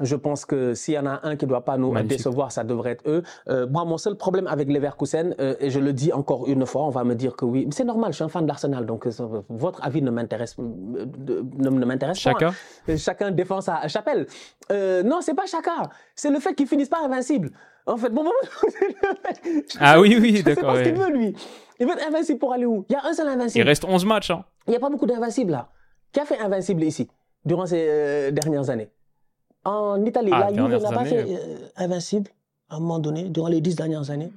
je pense que s'il y en a un qui ne doit pas nous décevoir, ça devrait être eux. Euh, moi, mon seul problème avec Leverkusen, euh, et je le dis encore une fois, on va me dire que oui, c'est normal, je suis un fan de l'Arsenal, donc euh, votre avis ne m'intéresse ne, m'intéresse pas. Chacun Chacun défend sa chapelle. non, c'est pas chacun. C'est le fait qu'ils finissent pas invincibles. En fait, bon, bon, *laughs* Ah oui, oui, d'accord. C'est ce qu'il veut, lui. Il veut être invincible pour aller où? Il y a un seul invincible. Il reste 11 matchs. Hein. Il n'y a pas beaucoup d'invincibles là. Qui a fait invincible ici, durant ces dernières années en Italie, ah, la Juve n'a pas fait euh, invincible à un moment donné, durant les dix dernières années.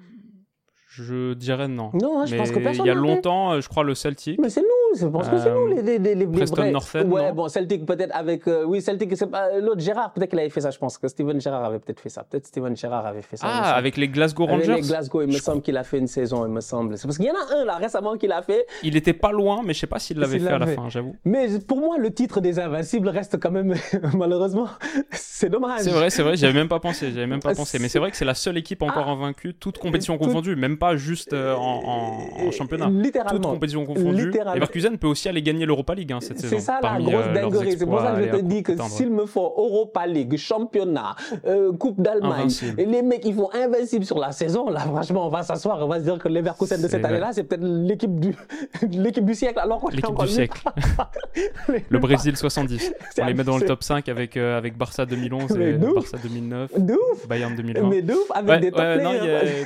Je dirais non. Non, hein, je pense que personne. Il y a longtemps, euh, je crois, le Celtic. Mais c'est nous, je pense que c'est nous les, les, les, les Preston vrais. Ouais, bon, Celtic peut-être avec. Euh, oui, Celtic, c'est pas l'autre Gérard, peut-être qu'il avait fait ça, je pense que Steven Gérard avait peut-être fait ça. Peut-être Steven Gérard avait fait ça. Ah, avec les Glasgow Rangers. Avec les Glasgow, il me semble qu'il a fait une saison, il me semble. C'est parce qu'il y en a un là récemment qu'il a fait. Il était pas loin, mais je sais pas s'il l'avait fait à la fin, j'avoue. Mais pour moi, le titre des Invincibles reste quand même, *laughs* malheureusement, c'est dommage. C'est vrai, c'est vrai, j'avais même pas pensé, j'avais même pas pensé. Mais c'est vrai que c'est la seule équipe encore ah. invaincue, toute compétition confondue, même pas juste euh, en, championnat. Littéralement. Toute compétition confondue. Et Leverkusen peut aussi aller gagner l'Europa League hein, cette saison. C'est ça la grosse euh, dinguerie. C'est pour ça que je te dis que s'il me faut Europa League, championnat, euh, Coupe d'Allemagne, et les mecs ils font invincible sur la saison, là franchement on va s'asseoir, on va se dire que Leverkusen de cette année-là, c'est peut-être l'équipe du *laughs* l'équipe du siècle. Alors l'équipe du siècle. *laughs* le Brésil 70. *laughs* On les met dans le top 5 avec euh, avec Barça 2011 et Barça 2009. Bayern 2020. Mais d'ouf avec des top players.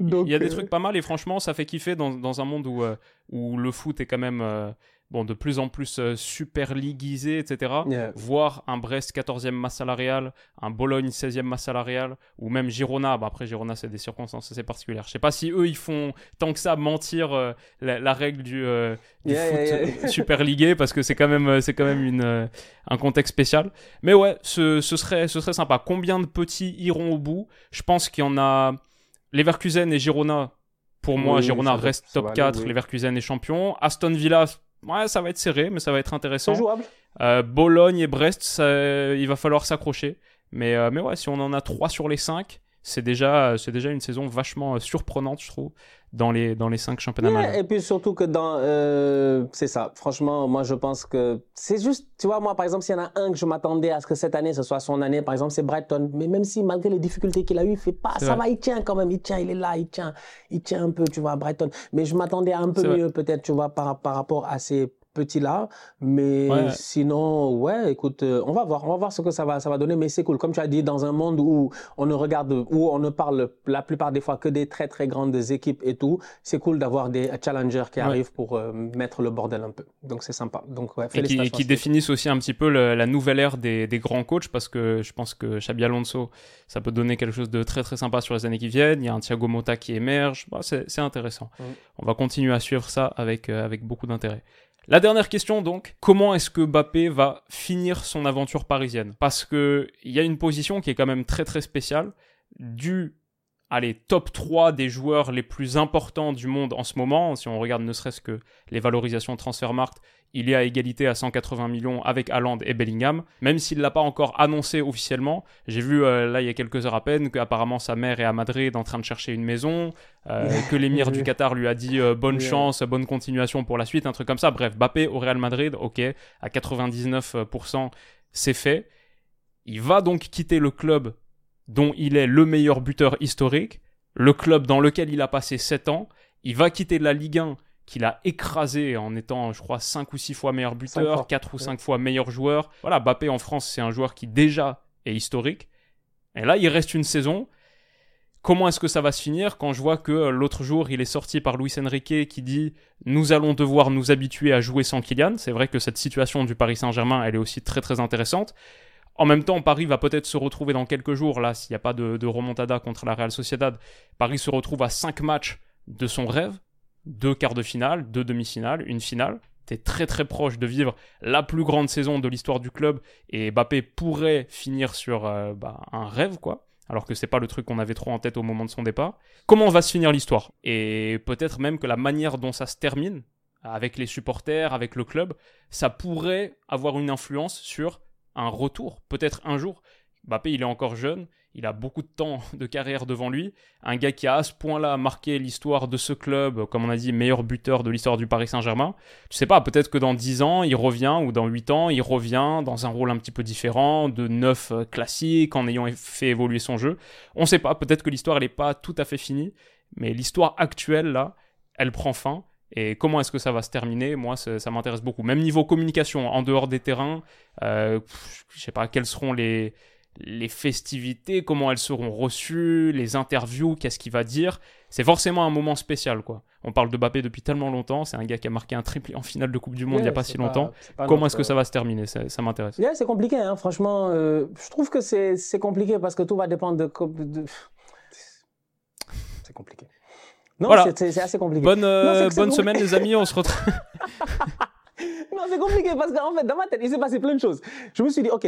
Il y a des trucs pas mal et franchement ça fait kiffer dans, dans un monde où, où le foot est quand même bon, de plus en plus euh, super liguisé, etc. Voir un Brest 14e masse salariale, un Bologne 16e masse salariale, ou même Girona. Bah, après, Girona, c'est des circonstances assez particulières. Je sais pas si eux, ils font tant que ça mentir euh, la, règle du, euh, foot *laughs* super ligué, parce que c'est quand même, c'est quand même une, un contexte spécial. Mais ouais, ce, ce, serait, ce serait sympa. Combien de petits iront au bout? Je pense qu'il y en a. Leverkusen et Girona, pour moi, Girona reste top 4, Leverkusen est champion. Aston Villa, ouais, ça va être serré, mais ça va être intéressant. Jouable. Euh, Bologne et Brest, il va falloir s'accrocher. Mais, euh, mais ouais, si on en a 3 sur les 5, c'est déjà, c'est déjà une saison vachement euh, surprenante, je trouve, dans les, dans les cinq championnats Et puis surtout que dans. Euh, c'est ça. Franchement, moi, je pense que c'est juste. Tu vois, moi, par exemple, s'il y en a un que je m'attendais à ce que cette année, ce soit son année, par exemple, c'est Brighton. Mais même si, malgré les difficultés qu'il a eues, il fait pas. Ça va, il tient quand même. Il tient, il est là, il tient. Il tient un peu, tu vois, Brighton. Mais je m'attendais à un peu mieux, peut-être, tu vois, par, par rapport à ses petit là. Mais sinon, ouais, écoute, euh, on va voir, on va voir ce que ça va, ça va donner. Mais c'est cool. Comme tu as dit, dans un monde où on ne regarde, où on ne parle la plupart des fois que des très très grandes équipes et tout, c'est cool d'avoir des challengers qui arrivent pour euh, mettre le bordel un peu. Donc c'est sympa. Donc ouais, et qui, qui définissent aussi un petit peu la nouvelle ère des, des, grands coachs parce que je pense que Xabi Alonso, ça peut donner quelque chose de très très sympa sur les années qui viennent. Il y a un Thiago Motta qui émerge. Bah, c'est intéressant. On va continuer à suivre ça avec, euh, avec beaucoup d'intérêt. La dernière question donc, comment est-ce que Mbappé va finir son aventure parisienne? Parce que il y a une position qui est quand même très très spéciale, du allez, top 3 des joueurs les plus importants du monde en ce moment, si on regarde ne serait-ce que les valorisations Transfermarkt, il est à égalité à 180 millions avec Haaland et Bellingham, même s'il ne l'a pas encore annoncé officiellement. J'ai vu euh, là il y a quelques heures à peine qu'apparemment sa mère est à Madrid en train de chercher une maison, euh, que l'émir *laughs* du Qatar lui a dit euh, bonne chance, bonne continuation pour la suite, un truc comme ça. Bref, Bappé au Real Madrid, ok, à 99% c'est fait. Il va donc quitter le club dont il est le meilleur buteur historique, le club dans lequel il a passé 7 ans. Il va quitter la Ligue 1 qu'il a écrasé en étant, je crois, 5 ou 6 fois meilleur buteur, 4 ou 5 fois meilleur joueur. Voilà, Bappé en France, c'est un joueur qui déjà est historique. Et là, il reste une saison. Comment est-ce que ça va se finir quand je vois que euh, l'autre jour, il est sorti par Luis Enrique qui dit Nous allons devoir nous habituer à jouer sans Kylian. C'est vrai que cette situation du Paris Saint-Germain, elle est aussi très très intéressante. En même temps, Paris va peut-être se retrouver dans quelques jours, là, s'il n'y a pas de, remontada contre la Real Sociedad. Paris se retrouve à 5 matchs de son rêve deux quarts de finale, deux demi-finales, une finale. T'es très très proche de vivre la plus grande saison de l'histoire du club et Mbappé pourrait finir sur euh, bah, un rêve quoi. Alors que c'est pas le truc qu'on avait trop en tête au moment de son départ. Comment va se finir l'histoire? Et peut-être même que la manière dont ça se termine, avec les supporters, avec le club, ça pourrait avoir une influence sur un retour, peut-être un jour. Mbappé, il est encore jeune, il a beaucoup de temps *laughs* de carrière devant lui. Un gars qui a à ce point-là marqué l'histoire de ce club, comme on a dit, meilleur buteur de l'histoire du Paris Saint-Germain. Tu sais pas, peut-être que dans 10 ans, il revient, ou dans 8 ans, il revient dans un rôle un petit peu différent, de neuf euh, classique, en ayant fait évoluer son jeu. On sait pas, peut-être que l'histoire, elle n'est pas tout à fait finie, mais l'histoire actuelle, là, elle prend fin. Et comment est-ce que ça va se terminer? Moi, ça, m'intéresse beaucoup. Même niveau communication, en dehors des terrains, euh, je sais pas, quels seront les les festivités, comment elles seront reçues, les interviews, qu'est-ce qu'il va dire? C'est forcément un moment spécial, quoi. On parle de Mbappé depuis tellement longtemps, c'est un gars qui a marqué un triplé en finale de Coupe du Monde il n'y a pas si longtemps. comment est-ce que ça va se terminer? Ça, m'intéresse. c'est compliqué, hein. franchement. Euh, je trouve que c'est compliqué parce que tout va dépendre de... C'est compliqué. Non, c'est assez compliqué. Bonne, euh, bonne semaine, les amis, on se retrouve. *laughs* non, c'est compliqué parce qu'en fait, dans ma tête, il s'est passé plein de choses. Je me suis dit, OK,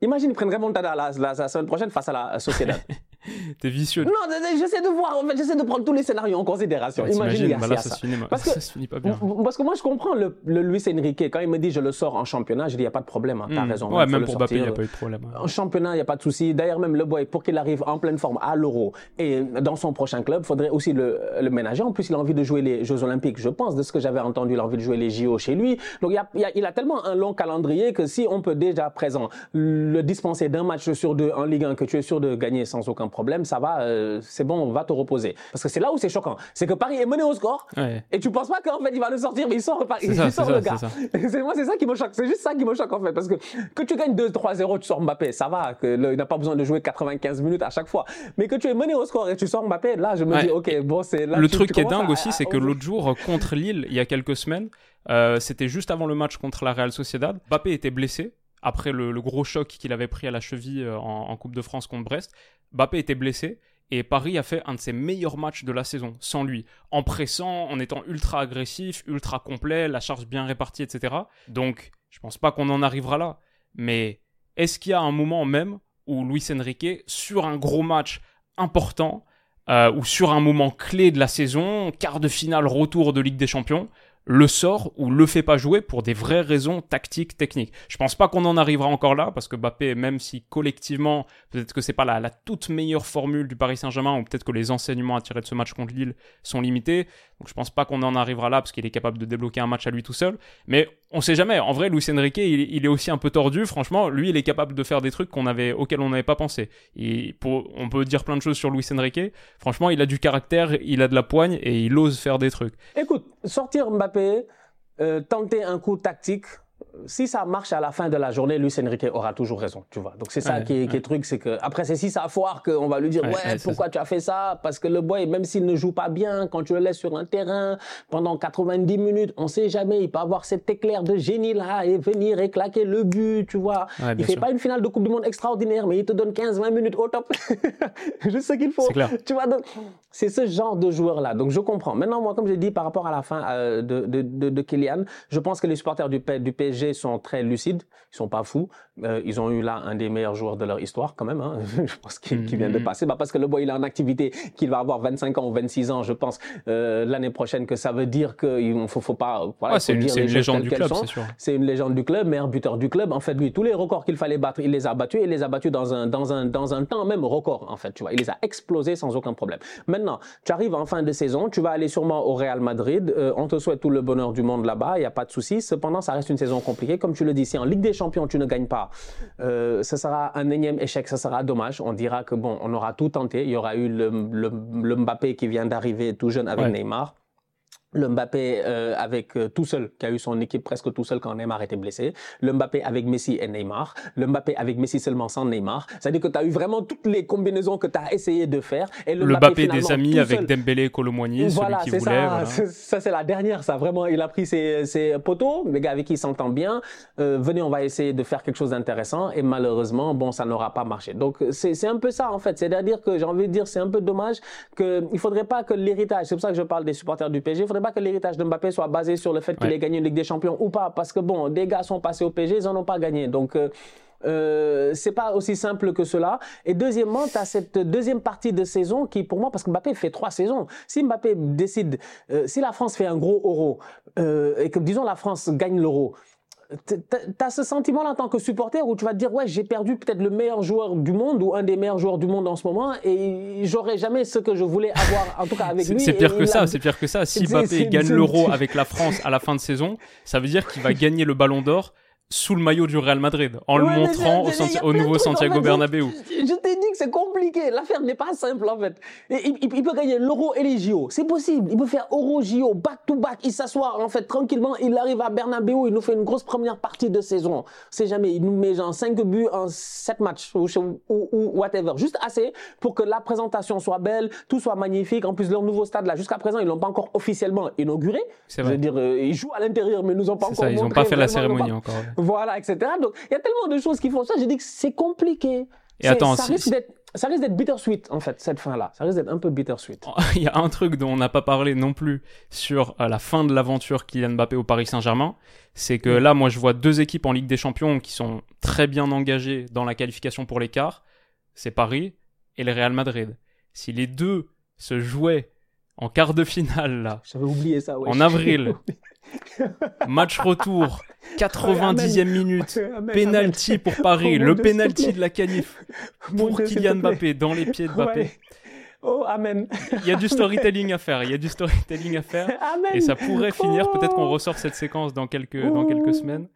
imagine, ils prennent remontada la, la, la semaine prochaine face à la Sociedad. *laughs* *laughs* T'es vicieux. Non, j'essaie de voir, en fait, j'essaie de prendre tous les scénarios en considération. Imagine, bah là, ça, finit, parce *laughs* que, ça se finit pas bien. Parce que moi, je comprends le, le Luis Enrique. Quand il me dit je le sors en championnat, je dis il n'y a pas de problème. Hein, T'as hmm. raison. Ouais, même pour Mbappé, il n'y a pas eu de problème. En championnat, il n'y a pas de souci. D'ailleurs, même le boy, pour qu'il arrive en pleine forme à l'Euro et dans son prochain club, il faudrait aussi le, le, ménager. En plus, il a envie de jouer les Jeux Olympiques. Je pense, de ce que j'avais entendu, il a envie de jouer les JO chez lui. Donc, il, a, il, a, il a tellement un long calendrier que si on peut déjà présent le dispenser d'un match sur deux en Ligue 1 que tu es sûr de gagner sans aucun problème, ça va, euh, c'est bon, on va te reposer. Parce que c'est là où c'est choquant. C'est que Paris est mené au score et tu penses pas qu'en fait il va le sortir, mais il sort, il, sort le gars. *laughs* C'est moi, c'est ça qui me choque. C'est juste ça qui me choque en fait. Parce que que tu gagnes 2-3-0, tu sors Mbappé, ça va. Que il n'a pas besoin de jouer 95 minutes à chaque fois. Mais que tu es mené au score et tu sors Mbappé, là, je me dis, ok, bon, c'est là. Le truc qui est dingue aussi, c'est que l'autre jour, contre Lille, il y a quelques semaines, euh, c'était juste avant le match contre la Real Sociedad. Mbappé était blessé après le, gros choc qu'il avait pris à la cheville euh, en, Coupe de France contre Brest. Mbappé était blessé et Paris a fait un de ses meilleurs matchs de la saison sans lui, en pressant, en étant ultra agressif, ultra complet, la charge bien répartie, etc. Donc, je pense pas qu'on en arrivera là. Mais est-ce qu'il y a un moment même où Luis Enrique, sur un gros match important, euh, ou sur un moment clé de la saison, quart de finale, retour de Ligue des Champions, le sort ou le fait pas jouer pour des vraies raisons tactiques, techniques. Je pense pas qu'on en arrivera encore là parce que Mbappé, même si collectivement, peut-être que c'est pas la, la, toute meilleure formule du Paris Saint-Germain ou peut-être que les enseignements à tirer de ce match contre Lille sont limités. Donc je pense pas qu'on en arrivera là parce qu'il est capable de débloquer un match à lui tout seul. Mais on sait jamais. En vrai, Luis Enrique, il, est aussi un peu tordu. Franchement, lui, il est capable de faire des trucs qu'on avait, auxquels on n'avait pas pensé. On peut dire plein de choses sur Luis Enrique. Franchement, il a du caractère, il a de la poigne et il ose faire des trucs. Écoute, sortir Mbappé, euh, tenter un coup tactique, si ça marche à la fin de la journée, Luis Enrique aura toujours raison, tu vois. Donc c'est ça qui, est, qui, est, truc, c'est que après c'est si ça foire qu'on va lui dire ouais, pourquoi tu as fait ça? Parce que le boy, même s'il ne joue pas bien, quand tu le laisses sur un terrain pendant 90 minutes, on sait jamais, il peut avoir cet éclair de génie là et venir et claquer le but, tu vois. il fait pas une finale de Coupe du Monde extraordinaire, mais il te donne 15-20 minutes au top, *laughs* juste ce qu'il faut. Tu vois donc c'est ce genre de joueur là. Donc je comprends. Maintenant moi comme j'ai dit par rapport à la fin euh, de, de, de, de, Kylian, je pense que les supporters du, du PSG sont très lucides, ils sont pas fous. Euh, ils ont eu là un des meilleurs joueurs de leur histoire quand même, hein, *laughs* je pense qu'il vient de mm-hmm. passer. Bah, parce que le boy il a en activité, qu'il va avoir 25 ans ou 26 ans, je pense, euh, l'année prochaine, que ça veut dire qu'il ne faut, faut, pas... Voilà, c'est une, une légende du club, c'est sûr. C'est une légende du club, meilleur buteur du club. En fait, lui, tous les records qu'il fallait battre, il les a battus, il les a battus dans un, dans un, dans un temps même record, en fait, tu vois. Il les a explosés sans aucun problème. Maintenant, tu arrives en fin de saison, tu vas aller sûrement au Real Madrid, euh, on te souhaite tout le bonheur du monde là-bas, il n'y a pas de souci. Cependant, ça reste une saison compliquée comme tu le dis, si en Ligue des Champions tu ne gagnes pas, euh, ce sera un énième échec, ce sera dommage. On dira que bon, on aura tout tenté. Il y aura eu le, le, Mbappé qui vient d'arriver tout jeune avec Neymar le Mbappé euh, avec euh, tout seul, qui a eu son équipe presque tout seul quand Neymar était blessé, le Mbappé avec Messi et Neymar, le Mbappé avec Messi seulement sans Neymar. C'est-à-dire que tu as eu vraiment toutes les combinaisons que tu as essayé de faire. Et le, Mbappé, des amis avec Dembélé et Colomboigny, voilà, celui qui voulait. Ça, voilà. ça c'est la dernière, ça. Vraiment, il a pris ses, ses poteaux, les gars avec qui il s'entend bien. Euh, venez, on va essayer de faire quelque chose d'intéressant. Et malheureusement, bon, ça n'aura pas marché. Donc, c'est un peu ça, en fait. C'est-à-dire que j'ai envie de dire, c'est un peu dommage qu'il ne faudrait pas que l'héritage, c'est pour ça que je parle des supporters du PSG, il faudrait pas que l'héritage de Mbappé soit basé sur le fait qu'il ait gagné une Ligue des Champions ou pas. Parce que bon, des gars sont passés au PSG, ils n'en ont pas gagné. Donc, euh, euh, c'est pas aussi simple que cela. Et deuxièmement, tu as cette deuxième partie de saison qui, pour moi, parce que Mbappé fait trois saisons. Si Mbappé décide, euh, si la France fait un gros euro euh, et que, disons, la France gagne l'euro, T'as ce sentiment en tant que supporter où tu vas te dire ouais j'ai perdu peut-être le meilleur joueur du monde ou un des meilleurs joueurs du monde en ce moment et j'aurais jamais ce que je voulais avoir en tout cas avec lui. C'est pire que ça, c'est pire que ça. Si Mbappé gagne l'Euro avec la France à la fin de saison, ça veut dire qu'il va gagner le Ballon d'Or sous le maillot du Real Madrid en le montrant au, nouveau Santiago Bernabéu. Je, t'ai dit que c'est compliqué. L'affaire n'est pas simple en fait. il, peut gagner l'Euro et les JO. C'est possible. Il peut faire Euro JO back to back. Il s'assoit en fait tranquillement. Il arrive à Bernabéu. Il nous fait une grosse première partie de saison. C'est jamais. Il nous met genre 5 buts en 7 matchs ou, ou, whatever. Juste assez pour que la présentation soit belle, tout soit magnifique. En plus leur nouveau stade là, jusqu'à présent ils l'ont pas encore officiellement inauguré. Je veux dire, euh, ils jouent à l'intérieur mais ils nous ont pas encore. Ça, ils n'ont pas fait la cérémonie encore voilà, etc. Donc, il y a tellement de choses qui font ça. J'ai dit que c'est compliqué. Et attends, ça risque d'être ça risque d'être bittersweet en fait cette fin là ça risque d'être un peu bittersweet il y a un truc dont on n'a pas parlé non plus sur euh, la fin de l'aventure Kylian Mbappé au Paris Saint-Germain c'est que là moi je vois deux équipes en Ligue des Champions qui sont très bien engagées dans la qualification pour l'écart c'est Paris et le Real Madrid si les deux se jouaient en quart de finale là. J'avais oublié ça ouais. en avril. *laughs* Match retour, 90e minute, penalty pour Paris, le penalty de la canif *laughs* pour Kylian Mbappé dans les pieds de Mbappé. Oh, amen. Il y a du storytelling à faire, il y a du storytelling à faire. Et ça pourrait finir, peut-être qu'on ressort cette séquence dans quelques, dans quelques semaines.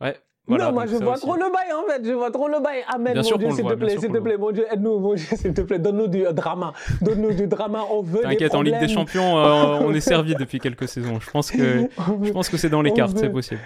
Ouais, non, moi je vois trop le bail en fait, je vois trop le bail. Amen, mon Dieu, s'il te plaît, s'il te plaît, mon Dieu, aide-nous, mon Dieu, s'il te plaît, donne-nous du drama. Donne-nous du drama, on veut. T'inquiète, en Ligue des Champions, euh, *laughs* on est servi depuis quelques saisons. Je pense que, je pense que c'est dans les cartes, c'est possible.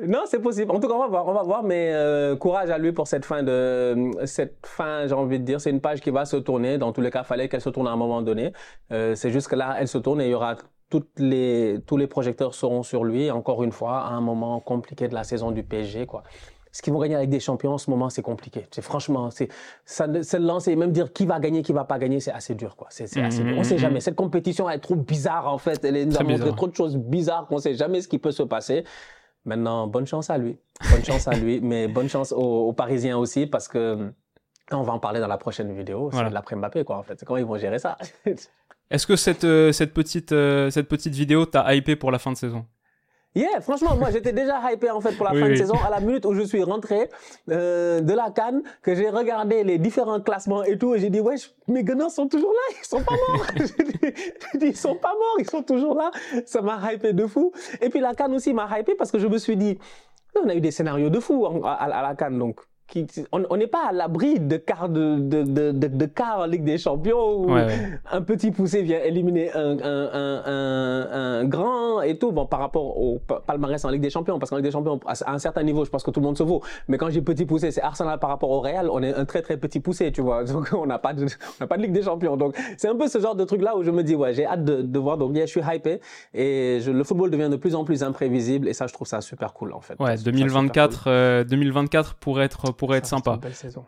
Non, c'est possible. En tout cas, on va voir, on va voir, mais euh, courage à lui pour cette fin de cette fin. J'ai envie de dire, c'est une page qui va se tourner. Dans tous les cas, fallait qu'elle se tourne à un moment donné. Euh, c'est juste que là, elle se tourne et il y aura toutes les tous les projecteurs seront sur lui. Encore une fois, à un moment compliqué de la saison du PSG, quoi. Ce qu'ils vont gagner avec des champions en ce moment, c'est compliqué. C'est franchement, c'est ça, se lancer, même dire qui va gagner, qui va pas gagner, c'est assez dur, quoi. C'est assez dur. On sait jamais. Cette compétition elle est trop bizarre en fait. Elle nous a montré trop de choses bizarres qu'on sait jamais ce qui peut se passer. Maintenant, bonne chance à lui. Bonne chance à lui, mais bonne chance aux, Parisiens aussi parce que on va en parler dans la prochaine vidéo. C'est l'après Mbappé, quoi, en fait. Comment ils vont gérer ça? *laughs* Est-ce que cette, euh, cette, petite, euh, cette petite vidéo t'a hypé pour la fin de saison? Yeah, franchement, moi j'étais déjà hypé en fait pour la fin de saison à la minute où je suis rentré euh, de la Cannes, que j'ai regardé les différents classements et tout, et j'ai dit wesh, mes gagnants sont toujours là, ils sont pas morts. *laughs* j'ai dit, ils sont pas morts, ils sont toujours là. Ça m'a hypé de fou. Et puis la Cannes aussi m'a hypé parce que je me suis dit, on a eu des scénarios de fou à, à la Cannes donc on n'est pas à l'abri de quart de, de, de, de, quart en Ligue des Champions où un petit poussé vient éliminer un, un, un, un, grand et tout. Bon, par rapport au palmarès en Ligue des Champions, parce qu'en Ligue des Champions, à un certain niveau, je pense que tout le monde se vaut. Mais quand j'ai petit poussé, c'est Arsenal par rapport au Real, on est un très très petit poussé, tu vois. *laughs* Donc on n'a pas de, on pas de Ligue des Champions. Donc c'est un peu ce genre de truc là où je me dis ouais, j'ai hâte de, de voir. Donc je suis hypé et je, le football devient de plus en plus imprévisible et ça, je trouve ça super cool en fait. Ouais, 2024, 2024 euh, pour être pourrait être sympa.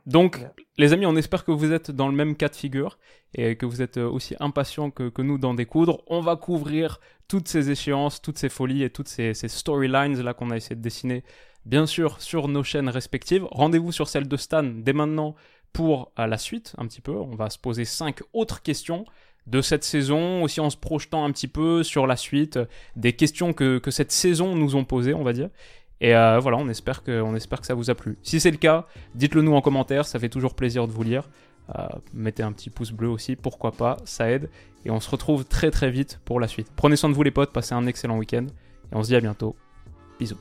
Donc, les amis, on espère que vous êtes dans le même cas de figure et que vous êtes euh, aussi impatients que, nous d'en découdre. On va couvrir toutes ces échéances, toutes ces folies et toutes ces, storylines là qu'on a essayé de dessiner, bien sûr, sur nos chaînes respectives. Rendez-vous sur celle de Stan dès maintenant pour à la suite, un petit peu. On va se poser cinq autres questions de cette saison, aussi en se projetant un petit peu sur la suite, des questions que, que cette saison nous ont posées, on va dire. Et euh, voilà, on espère, que, ça vous a plu. Si c'est le cas, dites-le nous en commentaire, ça fait toujours plaisir de vous lire. Euh, mettez un petit pouce bleu aussi, pourquoi pas, ça aide. Et on se retrouve très très vite pour la suite. Prenez soin de vous les potes, passez un excellent week-end. Et on se dit à bientôt. Bisous.